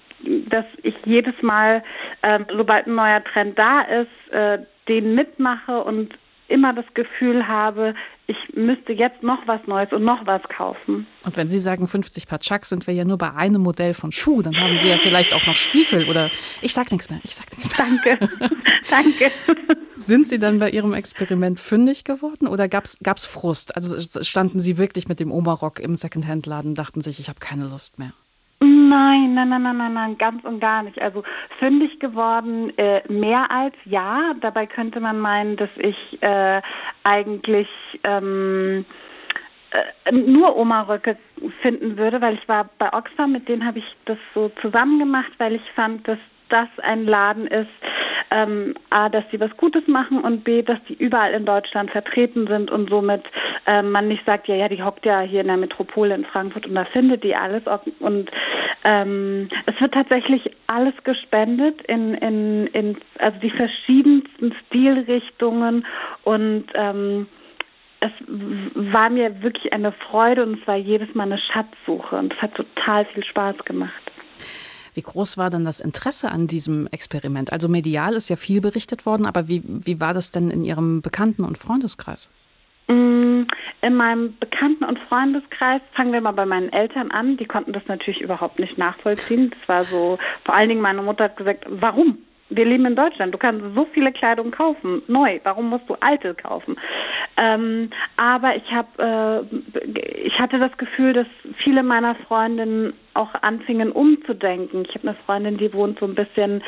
dass ich jedes Mal, äh, sobald ein neuer Trend da ist, äh, den mitmache und immer das Gefühl habe, ich müsste jetzt noch was Neues und noch was kaufen. Und wenn Sie sagen 50 Paar Chucks, sind wir ja nur bei einem Modell von Schuh. Dann haben Sie ja vielleicht auch noch Stiefel oder ich sag nichts mehr. Ich sag nichts mehr. Danke, danke. Sind Sie dann bei Ihrem Experiment fündig geworden oder gab es Frust? Also standen Sie wirklich mit dem Oberrock im Secondhand-Laden, dachten sich, ich habe keine Lust mehr? Nein, nein, nein, nein, nein, nein, ganz und gar nicht. Also fündig geworden, äh, mehr als ja. Dabei könnte man meinen, dass ich äh, eigentlich ähm, äh, nur Oma-Röcke finden würde, weil ich war bei Oxfam, mit denen habe ich das so zusammen gemacht, weil ich fand, dass das ein Laden ist, ähm, A, dass sie was Gutes machen und B, dass die überall in Deutschland vertreten sind und somit ähm, man nicht sagt, ja, ja, die hockt ja hier in der Metropole in Frankfurt und da findet die alles. Und ähm, es wird tatsächlich alles gespendet in, in, in also die verschiedensten Stilrichtungen und ähm, es war mir wirklich eine Freude und es war jedes Mal eine Schatzsuche und es hat total viel Spaß gemacht. Wie groß war denn das Interesse an diesem Experiment? Also medial ist ja viel berichtet worden, aber wie, wie war das denn in Ihrem Bekannten- und Freundeskreis? Mm, in meinem Bekannten- und Freundeskreis fangen wir mal bei meinen Eltern an. Die konnten das natürlich überhaupt nicht nachvollziehen. Das war so, vor allen Dingen meine Mutter hat gesagt, warum? Wir leben in Deutschland. Du kannst so viele Kleidung kaufen, neu. Warum musst du alte kaufen? Ähm, aber ich habe, äh, ich hatte das Gefühl, dass viele meiner Freundinnen auch anfingen umzudenken. Ich habe eine Freundin, die wohnt so ein bisschen,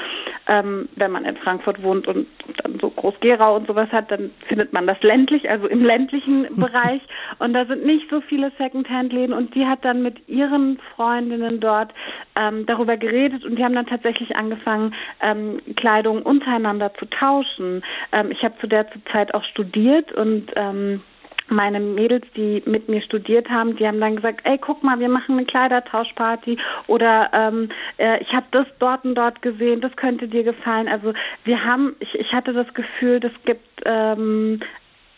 ähm, wenn man in Frankfurt wohnt und dann so Groß-Gerau und sowas hat, dann findet man das ländlich, also im ländlichen Bereich. Und da sind nicht so viele Secondhand-Läden. Und die hat dann mit ihren Freundinnen dort ähm, darüber geredet und die haben dann tatsächlich angefangen, ähm, Kleidung untereinander zu tauschen. Ähm, ich habe zu der Zeit auch studiert und ähm, meine Mädels, die mit mir studiert haben, die haben dann gesagt, ey, guck mal, wir machen eine Kleidertauschparty oder ähm, äh, ich habe das dort und dort gesehen, das könnte dir gefallen. Also wir haben, ich, ich hatte das Gefühl, das gibt ähm,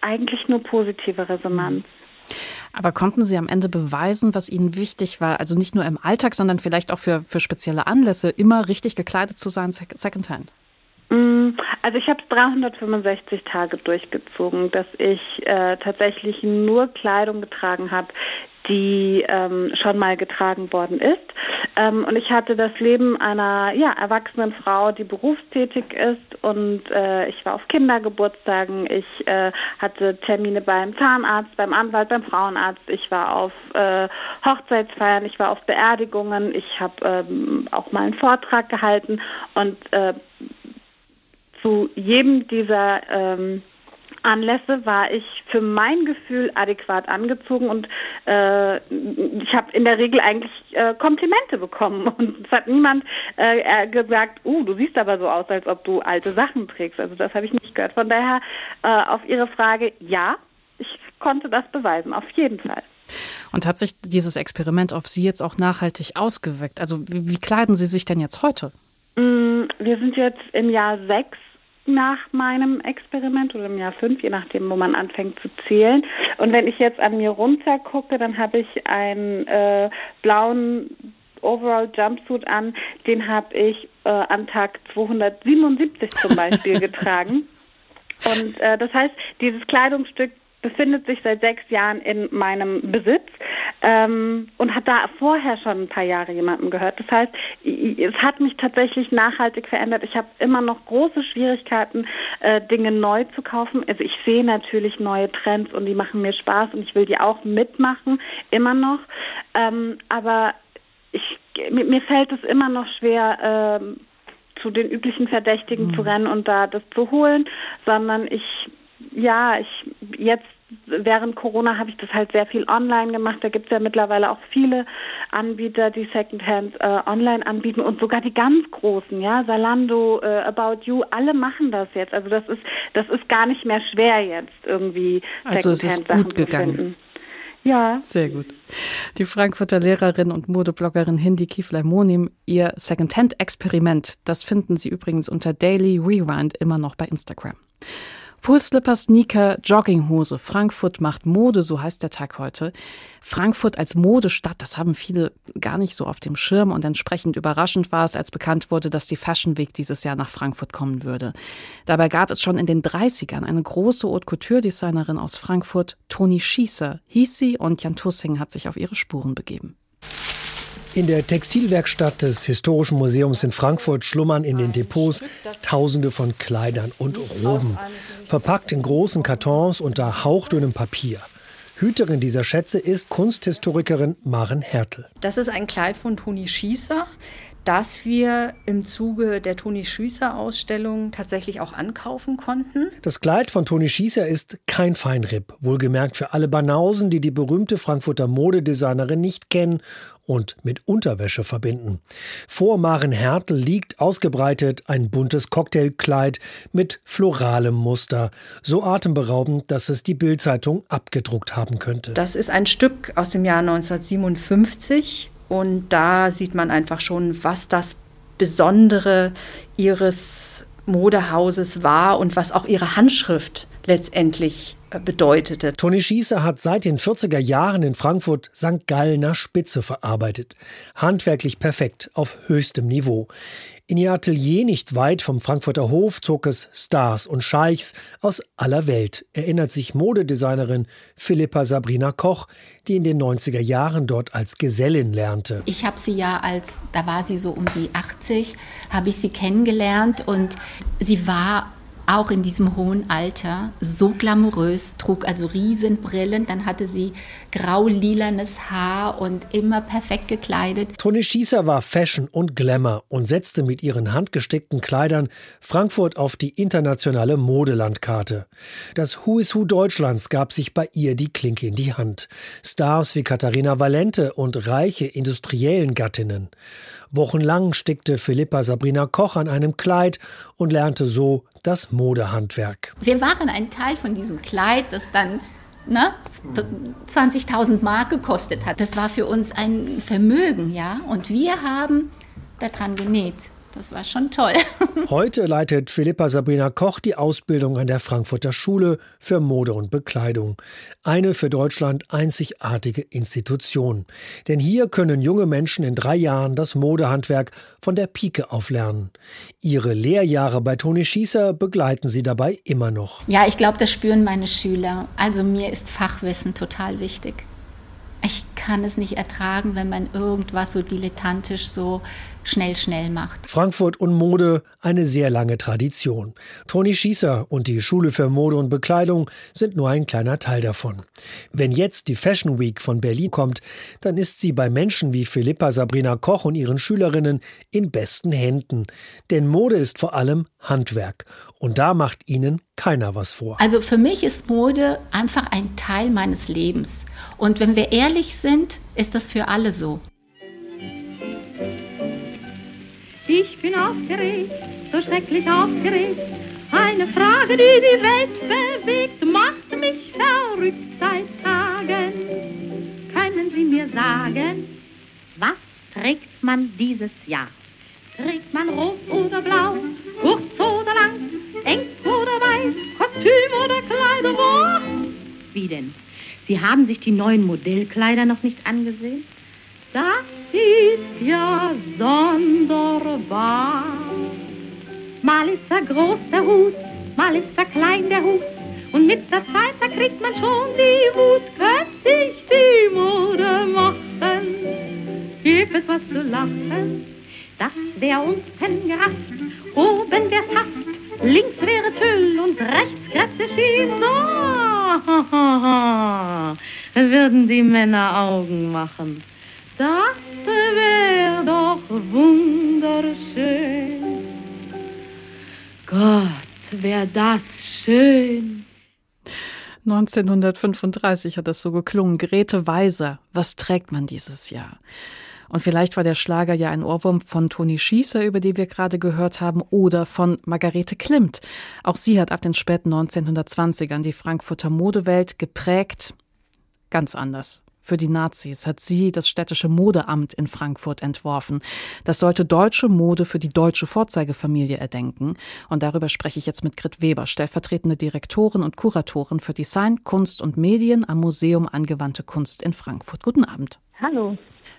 eigentlich nur positive Resonanz. Aber konnten Sie am Ende beweisen, was Ihnen wichtig war, also nicht nur im Alltag, sondern vielleicht auch für, für spezielle Anlässe, immer richtig gekleidet zu sein, Secondhand? Mm, also ich habe es 365 Tage durchgezogen, dass ich äh, tatsächlich nur Kleidung getragen habe, die ähm, schon mal getragen worden ist. Ähm, und ich hatte das Leben einer ja, erwachsenen Frau, die berufstätig ist. Und äh, ich war auf Kindergeburtstagen, ich äh, hatte Termine beim Zahnarzt, beim Anwalt, beim Frauenarzt, ich war auf äh, Hochzeitsfeiern, ich war auf Beerdigungen, ich habe ähm, auch mal einen Vortrag gehalten und äh, zu jedem dieser ähm, Anlässe war ich für mein Gefühl adäquat angezogen und äh, ich habe in der Regel eigentlich äh, Komplimente bekommen und es hat niemand äh, gesagt, uh, du siehst aber so aus, als ob du alte Sachen trägst. Also das habe ich nicht gehört. Von daher äh, auf Ihre Frage, ja, ich konnte das beweisen, auf jeden Fall. Und hat sich dieses Experiment auf Sie jetzt auch nachhaltig ausgewirkt? Also wie, wie kleiden Sie sich denn jetzt heute? Mm, wir sind jetzt im Jahr sechs nach meinem Experiment oder im Jahr fünf, je nachdem, wo man anfängt zu zählen. Und wenn ich jetzt an mir runter gucke, dann habe ich einen äh, blauen Overall Jumpsuit an, den habe ich äh, an Tag 277 zum Beispiel getragen. Und äh, das heißt, dieses Kleidungsstück befindet sich seit sechs Jahren in meinem Besitz ähm, und hat da vorher schon ein paar Jahre jemandem gehört. Das heißt, es hat mich tatsächlich nachhaltig verändert. Ich habe immer noch große Schwierigkeiten, äh, Dinge neu zu kaufen. Also ich sehe natürlich neue Trends und die machen mir Spaß und ich will die auch mitmachen, immer noch. Ähm, aber ich, mir, mir fällt es immer noch schwer, ähm, zu den üblichen Verdächtigen mhm. zu rennen und da das zu holen, sondern ich ja, ich jetzt während Corona habe ich das halt sehr viel online gemacht. Da gibt es ja mittlerweile auch viele Anbieter, die Secondhand äh, online anbieten und sogar die ganz großen, ja, Salando, äh, About You, alle machen das jetzt. Also das ist das ist gar nicht mehr schwer jetzt irgendwie also Secondhand Sachen zu finden. Ja. Sehr gut. Die Frankfurter Lehrerin und Modebloggerin Hindi Kiflay-Monim, ihr Secondhand-Experiment, das finden Sie übrigens unter Daily Rewind immer noch bei Instagram. Poolslipper, Sneaker, Jogginghose. Frankfurt macht Mode, so heißt der Tag heute. Frankfurt als Modestadt, das haben viele gar nicht so auf dem Schirm und entsprechend überraschend war es, als bekannt wurde, dass die Fashion Week dieses Jahr nach Frankfurt kommen würde. Dabei gab es schon in den 30ern eine große Haute Couture Designerin aus Frankfurt, Toni Schießer, hieß sie und Jan Tussing hat sich auf ihre Spuren begeben. In der Textilwerkstatt des Historischen Museums in Frankfurt schlummern in den Depots Tausende von Kleidern und Roben, verpackt in großen Kartons unter hauchdünnem Papier. Hüterin dieser Schätze ist Kunsthistorikerin Maren Hertel. Das ist ein Kleid von Toni Schießer, das wir im Zuge der Toni Schießer Ausstellung tatsächlich auch ankaufen konnten. Das Kleid von Toni Schießer ist kein Feinripp, wohlgemerkt für alle Banausen, die die berühmte Frankfurter Modedesignerin nicht kennen und mit Unterwäsche verbinden. Vor Maren Hertel liegt ausgebreitet ein buntes Cocktailkleid mit floralem Muster, so atemberaubend, dass es die Bildzeitung abgedruckt haben könnte. Das ist ein Stück aus dem Jahr 1957 und da sieht man einfach schon, was das Besondere ihres Modehauses war und was auch ihre Handschrift letztendlich bedeutete. Toni Schießer hat seit den 40er Jahren in Frankfurt St. Gallner Spitze verarbeitet. Handwerklich perfekt, auf höchstem Niveau. In ihr Atelier nicht weit vom Frankfurter Hof zog es Stars und Scheichs aus aller Welt, erinnert sich Modedesignerin Philippa Sabrina Koch, die in den 90er Jahren dort als Gesellin lernte. Ich habe sie ja als, da war sie so um die 80, habe ich sie kennengelernt und sie war auch in diesem hohen Alter so glamourös, trug also Riesenbrillen, dann hatte sie grau-lilanes Haar und immer perfekt gekleidet. Toni Schießer war Fashion und Glamour und setzte mit ihren handgestickten Kleidern Frankfurt auf die internationale Modelandkarte. Das Who is Who Deutschlands gab sich bei ihr die Klinke in die Hand. Stars wie Katharina Valente und reiche industriellen Gattinnen. Wochenlang stickte Philippa Sabrina Koch an einem Kleid und lernte so das Modehandwerk. Wir waren ein Teil von diesem Kleid, das dann ne, 20.000 Mark gekostet hat. Das war für uns ein Vermögen, ja. Und wir haben daran genäht. Das war schon toll. Heute leitet Philippa Sabrina Koch die Ausbildung an der Frankfurter Schule für Mode und Bekleidung. Eine für Deutschland einzigartige Institution. Denn hier können junge Menschen in drei Jahren das Modehandwerk von der Pike auflernen. Ihre Lehrjahre bei Toni Schießer begleiten sie dabei immer noch. Ja, ich glaube, das spüren meine Schüler. Also mir ist Fachwissen total wichtig. Ich kann es nicht ertragen, wenn man irgendwas so dilettantisch so schnell, schnell macht. Frankfurt und Mode, eine sehr lange Tradition. Toni Schießer und die Schule für Mode und Bekleidung sind nur ein kleiner Teil davon. Wenn jetzt die Fashion Week von Berlin kommt, dann ist sie bei Menschen wie Philippa Sabrina Koch und ihren Schülerinnen in besten Händen. Denn Mode ist vor allem Handwerk. Und da macht ihnen keiner was vor. Also für mich ist Mode einfach ein Teil meines Lebens. Und wenn wir ehrlich sind, ist das für alle so. Ich bin aufgeregt, so schrecklich aufgeregt. Eine Frage, die die Welt bewegt, macht mich verrückt seit Tagen. Können Sie mir sagen, was trägt man dieses Jahr? Trägt man rot oder blau, kurz oder lang, eng oder weiß, Kostüm oder Kleider, wo? Wie denn? Sie haben sich die neuen Modellkleider noch nicht angesehen? Das ist ja sonderbar. Mal ist er groß, der Hut, mal ist er klein, der Hut. Und mit der Zeit, da kriegt man schon die Wut. Könnte ich die Mode machen, gibt es was zu lachen das wär uns denn gerafft. Oben wär's Haft, links wäre Tüll und rechts Kräfte schief. So würden die Männer Augen machen. Das wär doch wunderschön. Gott, wär das schön. 1935 hat das so geklungen. Grete Weiser, was trägt man dieses Jahr? Und vielleicht war der Schlager ja ein Ohrwurm von Toni Schießer, über die wir gerade gehört haben, oder von Margarete Klimt. Auch sie hat ab den späten 1920ern die Frankfurter Modewelt geprägt. Ganz anders. Für die Nazis hat sie das städtische Modeamt in Frankfurt entworfen. Das sollte deutsche Mode für die deutsche Vorzeigefamilie erdenken. Und darüber spreche ich jetzt mit Grit Weber, stellvertretende Direktorin und Kuratorin für Design, Kunst und Medien am Museum Angewandte Kunst in Frankfurt. Guten Abend. Hallo.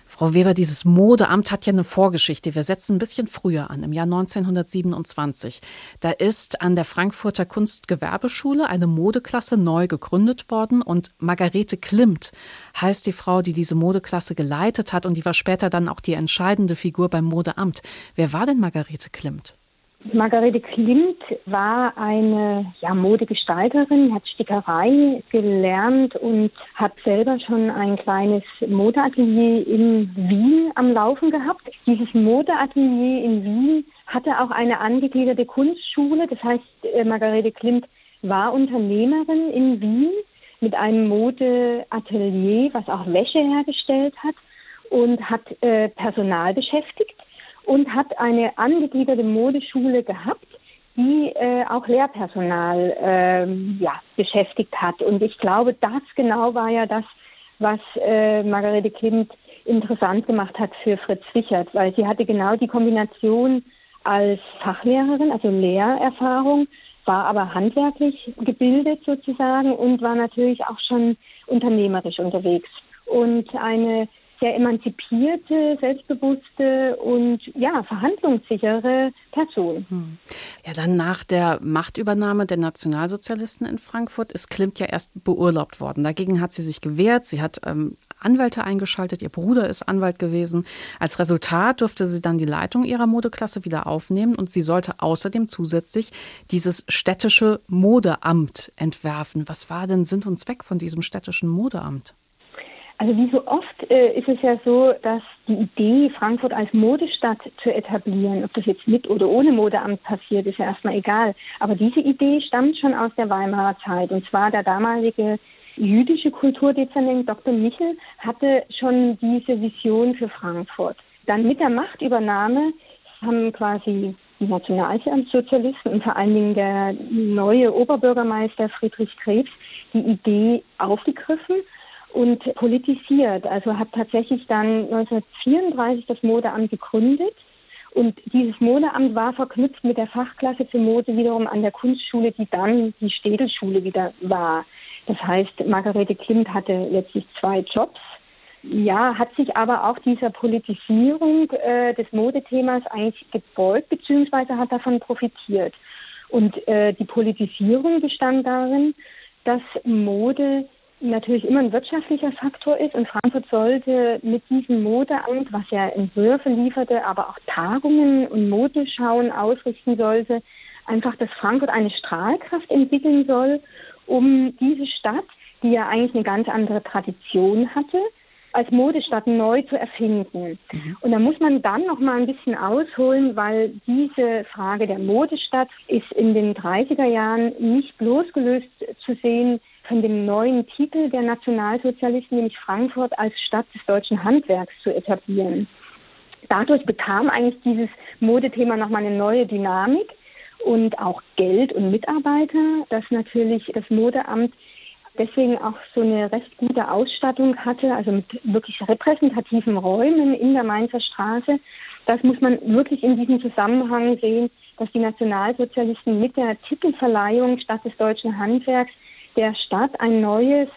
Frau Weber, dieses Modeamt hat ja eine Vorgeschichte. Wir setzen ein bisschen früher an, im Jahr 1927. Da ist an der Frankfurter Kunstgewerbeschule eine Modeklasse neu gegründet worden und Margarete Klimt heißt die Frau, die diese Modeklasse geleitet hat und die war später dann auch die entscheidende Figur beim Modeamt. Wer war denn Margarete Klimt? Margarete Klimt war eine ja, Modegestalterin, hat Stickerei gelernt und hat selber schon ein kleines Modeatelier in Wien am Laufen gehabt. Dieses Modeatelier in Wien hatte auch eine angegliederte Kunstschule. Das heißt, äh, Margarete Klimt war Unternehmerin in Wien mit einem Modeatelier, was auch Wäsche hergestellt hat und hat äh, Personal beschäftigt und hat eine angegliederte Modeschule gehabt, die äh, auch Lehrpersonal äh, ja, beschäftigt hat. Und ich glaube, das genau war ja das, was äh, Margarete Klimt interessant gemacht hat für Fritz Wichert, weil sie hatte genau die Kombination als Fachlehrerin, also Lehrerfahrung, war aber handwerklich gebildet sozusagen und war natürlich auch schon unternehmerisch unterwegs. Und eine sehr emanzipierte, selbstbewusste und ja, verhandlungssichere Person. Hm. Ja, dann nach der Machtübernahme der Nationalsozialisten in Frankfurt ist Klimt ja erst beurlaubt worden. Dagegen hat sie sich gewehrt. Sie hat ähm, Anwälte eingeschaltet. Ihr Bruder ist Anwalt gewesen. Als Resultat durfte sie dann die Leitung ihrer Modeklasse wieder aufnehmen und sie sollte außerdem zusätzlich dieses städtische Modeamt entwerfen. Was war denn Sinn und Zweck von diesem städtischen Modeamt? Also wie so oft äh, ist es ja so, dass die Idee, Frankfurt als Modestadt zu etablieren, ob das jetzt mit oder ohne Modeamt passiert, ist ja erstmal egal. Aber diese Idee stammt schon aus der Weimarer Zeit. Und zwar der damalige jüdische Kulturdezernent Dr. Michel hatte schon diese Vision für Frankfurt. Dann mit der Machtübernahme haben quasi die Nationalsozialisten und vor allen Dingen der neue Oberbürgermeister Friedrich Krebs die Idee aufgegriffen und politisiert. Also hat tatsächlich dann 1934 das Modeamt gegründet. Und dieses Modeamt war verknüpft mit der Fachklasse für Mode wiederum an der Kunstschule, die dann die Städelschule wieder war. Das heißt, Margarete Klimt hatte letztlich zwei Jobs. Ja, hat sich aber auch dieser Politisierung äh, des Modethemas eigentlich gebeugt, beziehungsweise hat davon profitiert. Und äh, die Politisierung bestand darin, dass Mode natürlich immer ein wirtschaftlicher Faktor ist und Frankfurt sollte mit diesem Modeamt, was ja Entwürfe lieferte, aber auch Tagungen und Modenschauen ausrichten sollte, einfach, dass Frankfurt eine Strahlkraft entwickeln soll, um diese Stadt, die ja eigentlich eine ganz andere Tradition hatte, als Modestadt neu zu erfinden. Mhm. Und da muss man dann noch mal ein bisschen ausholen, weil diese Frage der Modestadt ist in den 30er Jahren nicht losgelöst zu sehen von dem neuen Titel der Nationalsozialisten, nämlich Frankfurt als Stadt des deutschen Handwerks zu etablieren. Dadurch bekam eigentlich dieses Modethema nochmal eine neue Dynamik und auch Geld und Mitarbeiter, das natürlich das Modeamt deswegen auch so eine recht gute Ausstattung hatte, also mit wirklich repräsentativen Räumen in der Mainzer Straße. Das muss man wirklich in diesem Zusammenhang sehen, dass die Nationalsozialisten mit der Titelverleihung Stadt des deutschen Handwerks der Stadt ein neues,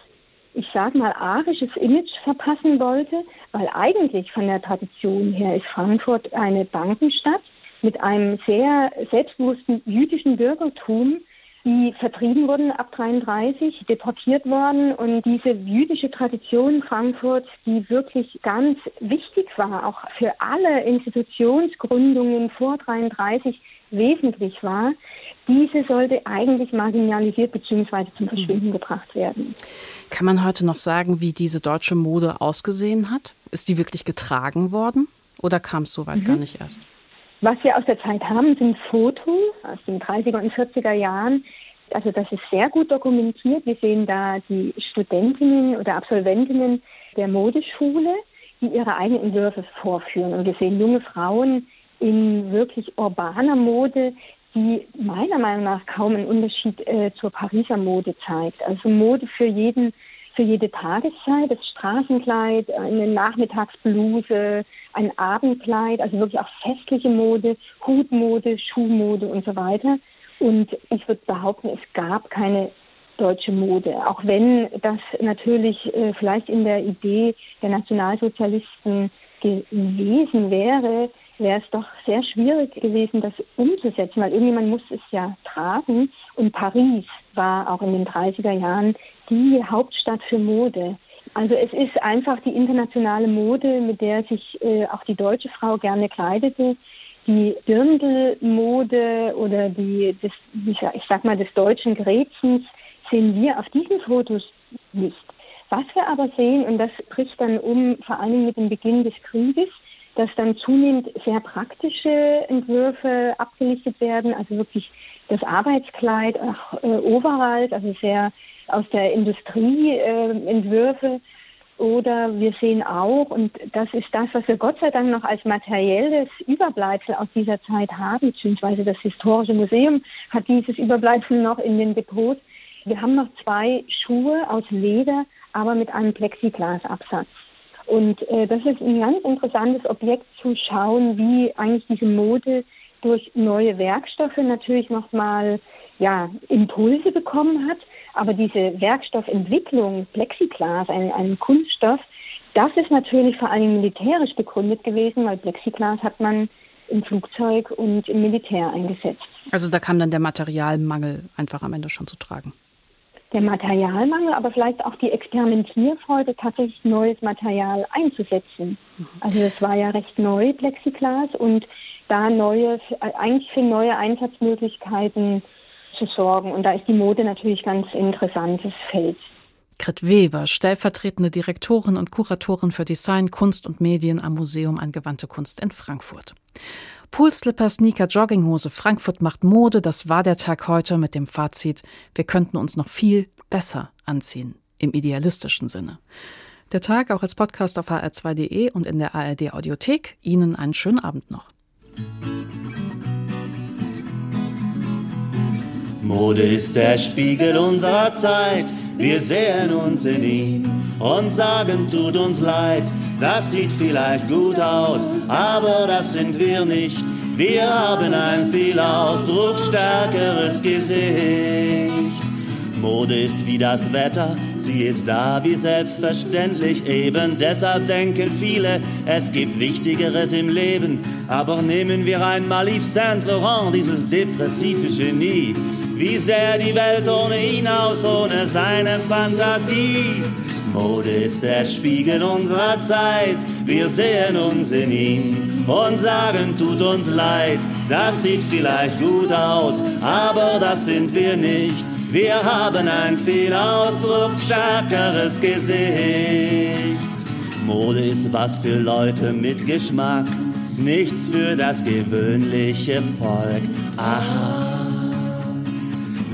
ich sag mal, arisches Image verpassen wollte, weil eigentlich von der Tradition her ist Frankfurt eine Bankenstadt mit einem sehr selbstbewussten jüdischen Bürgertum, die vertrieben wurden ab 33, deportiert worden. Und diese jüdische Tradition Frankfurt, die wirklich ganz wichtig war, auch für alle Institutionsgründungen vor 33 wesentlich war, diese sollte eigentlich marginalisiert bzw. zum Verschwinden mhm. gebracht werden. Kann man heute noch sagen, wie diese deutsche Mode ausgesehen hat? Ist die wirklich getragen worden oder kam es soweit mhm. gar nicht erst? Was wir aus der Zeit haben, sind Fotos aus den 30er und 40er Jahren. Also das ist sehr gut dokumentiert. Wir sehen da die Studentinnen oder Absolventinnen der Modeschule, die ihre eigenen Entwürfe vorführen. Und wir sehen junge Frauen in wirklich urbaner Mode, die meiner Meinung nach kaum einen Unterschied äh, zur Pariser Mode zeigt. Also Mode für jeden für jede Tageszeit, das Straßenkleid, eine Nachmittagsbluse, ein Abendkleid, also wirklich auch festliche Mode, Hutmode, Schuhmode und so weiter. Und ich würde behaupten, es gab keine deutsche Mode, auch wenn das natürlich äh, vielleicht in der Idee der Nationalsozialisten gewesen wäre, wäre es doch sehr schwierig gewesen, das umzusetzen, weil irgendjemand muss es ja tragen. Und Paris war auch in den 30er Jahren die Hauptstadt für Mode. Also es ist einfach die internationale Mode, mit der sich äh, auch die deutsche Frau gerne kleidete. Die Dirndlmode oder die, des, ich sag mal, des deutschen Grätzens sehen wir auf diesen Fotos nicht. Was wir aber sehen, und das bricht dann um, vor Dingen mit dem Beginn des Krieges, dass dann zunehmend sehr praktische Entwürfe abgelichtet werden, also wirklich das Arbeitskleid, auch äh, Overalls, also sehr aus der Industrie äh, Entwürfe. Oder wir sehen auch, und das ist das, was wir Gott sei Dank noch als materielles Überbleibsel aus dieser Zeit haben, beziehungsweise das Historische Museum hat dieses Überbleibsel noch in den Depots. Wir haben noch zwei Schuhe aus Leder, aber mit einem Plexiglasabsatz. Und äh, das ist ein ganz interessantes Objekt zu schauen, wie eigentlich diese Mode durch neue Werkstoffe natürlich nochmal ja, Impulse bekommen hat. Aber diese Werkstoffentwicklung, Plexiglas, ein, ein Kunststoff, das ist natürlich vor allem militärisch begründet gewesen, weil Plexiglas hat man im Flugzeug und im Militär eingesetzt. Also da kam dann der Materialmangel einfach am Ende schon zu tragen der Materialmangel, aber vielleicht auch die Experimentierfreude, tatsächlich neues Material einzusetzen. Also es war ja recht neu, Plexiglas, und da neue, eigentlich für neue Einsatzmöglichkeiten zu sorgen. Und da ist die Mode natürlich ganz interessantes Feld. Grit Weber, stellvertretende Direktorin und Kuratorin für Design, Kunst und Medien am Museum Angewandte Kunst in Frankfurt. Poolslipper, Sneaker, Jogginghose, Frankfurt macht Mode, das war der Tag heute mit dem Fazit, wir könnten uns noch viel besser anziehen, im idealistischen Sinne. Der Tag auch als Podcast auf hr2.de und in der ARD Audiothek. Ihnen einen schönen Abend noch. Mode ist der Spiegel unserer Zeit. Wir sehen uns in ihm und sagen, tut uns leid. Das sieht vielleicht gut aus, aber das sind wir nicht. Wir haben ein viel ausdrucksstärkeres Gesicht. Mode ist wie das Wetter, sie ist da wie selbstverständlich. Eben deshalb denken viele, es gibt Wichtigeres im Leben. Aber nehmen wir einmal Yves Saint Laurent, dieses depressive Genie. wie sähe die Welt ohne ihn aus, ohne seine Fantasie. Mode ist der Spiegel unserer Zeit, wir sehen uns in ihm und sagen, tut uns leid, das sieht vielleicht gut aus, aber das sind wir nicht. Wir haben ein viel ausdrucksstärkeres Gesicht. Mode ist was für Leute mit Geschmack, nichts für das gewöhnliche Volk. Aha.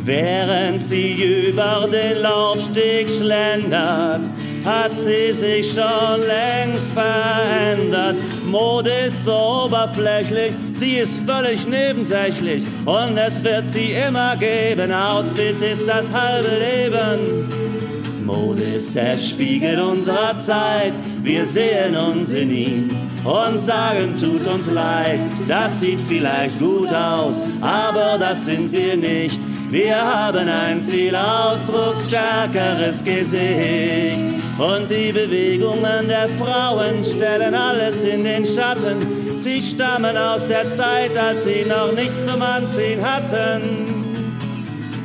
Während sie über den Laufsteg schlendert, hat sie sich schon längst verändert. Mode ist so oberflächlich, sie ist völlig nebensächlich und es wird sie immer geben. Outfit ist das halbe Leben. Mode ist der Spiegel unserer Zeit, wir sehen uns in ihm und sagen, tut uns leid, das sieht vielleicht gut aus, aber das sind wir nicht. Wir haben ein viel ausdrucksstärkeres Gesicht. Und die Bewegungen der Frauen stellen alles in den Schatten. Sie stammen aus der Zeit, als sie noch nichts zum Anziehen hatten.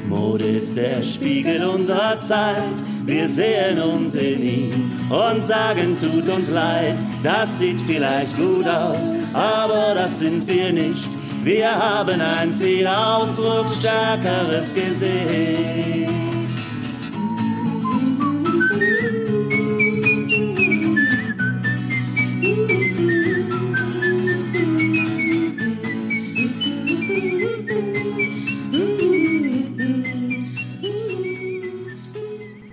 Mode ist der Spiegel unserer Zeit. Wir sehen uns in ihm und sagen, tut uns leid. Das sieht vielleicht gut aus, aber das sind wir nicht. Wir haben ein viel ausdrucksstärkeres Gesicht.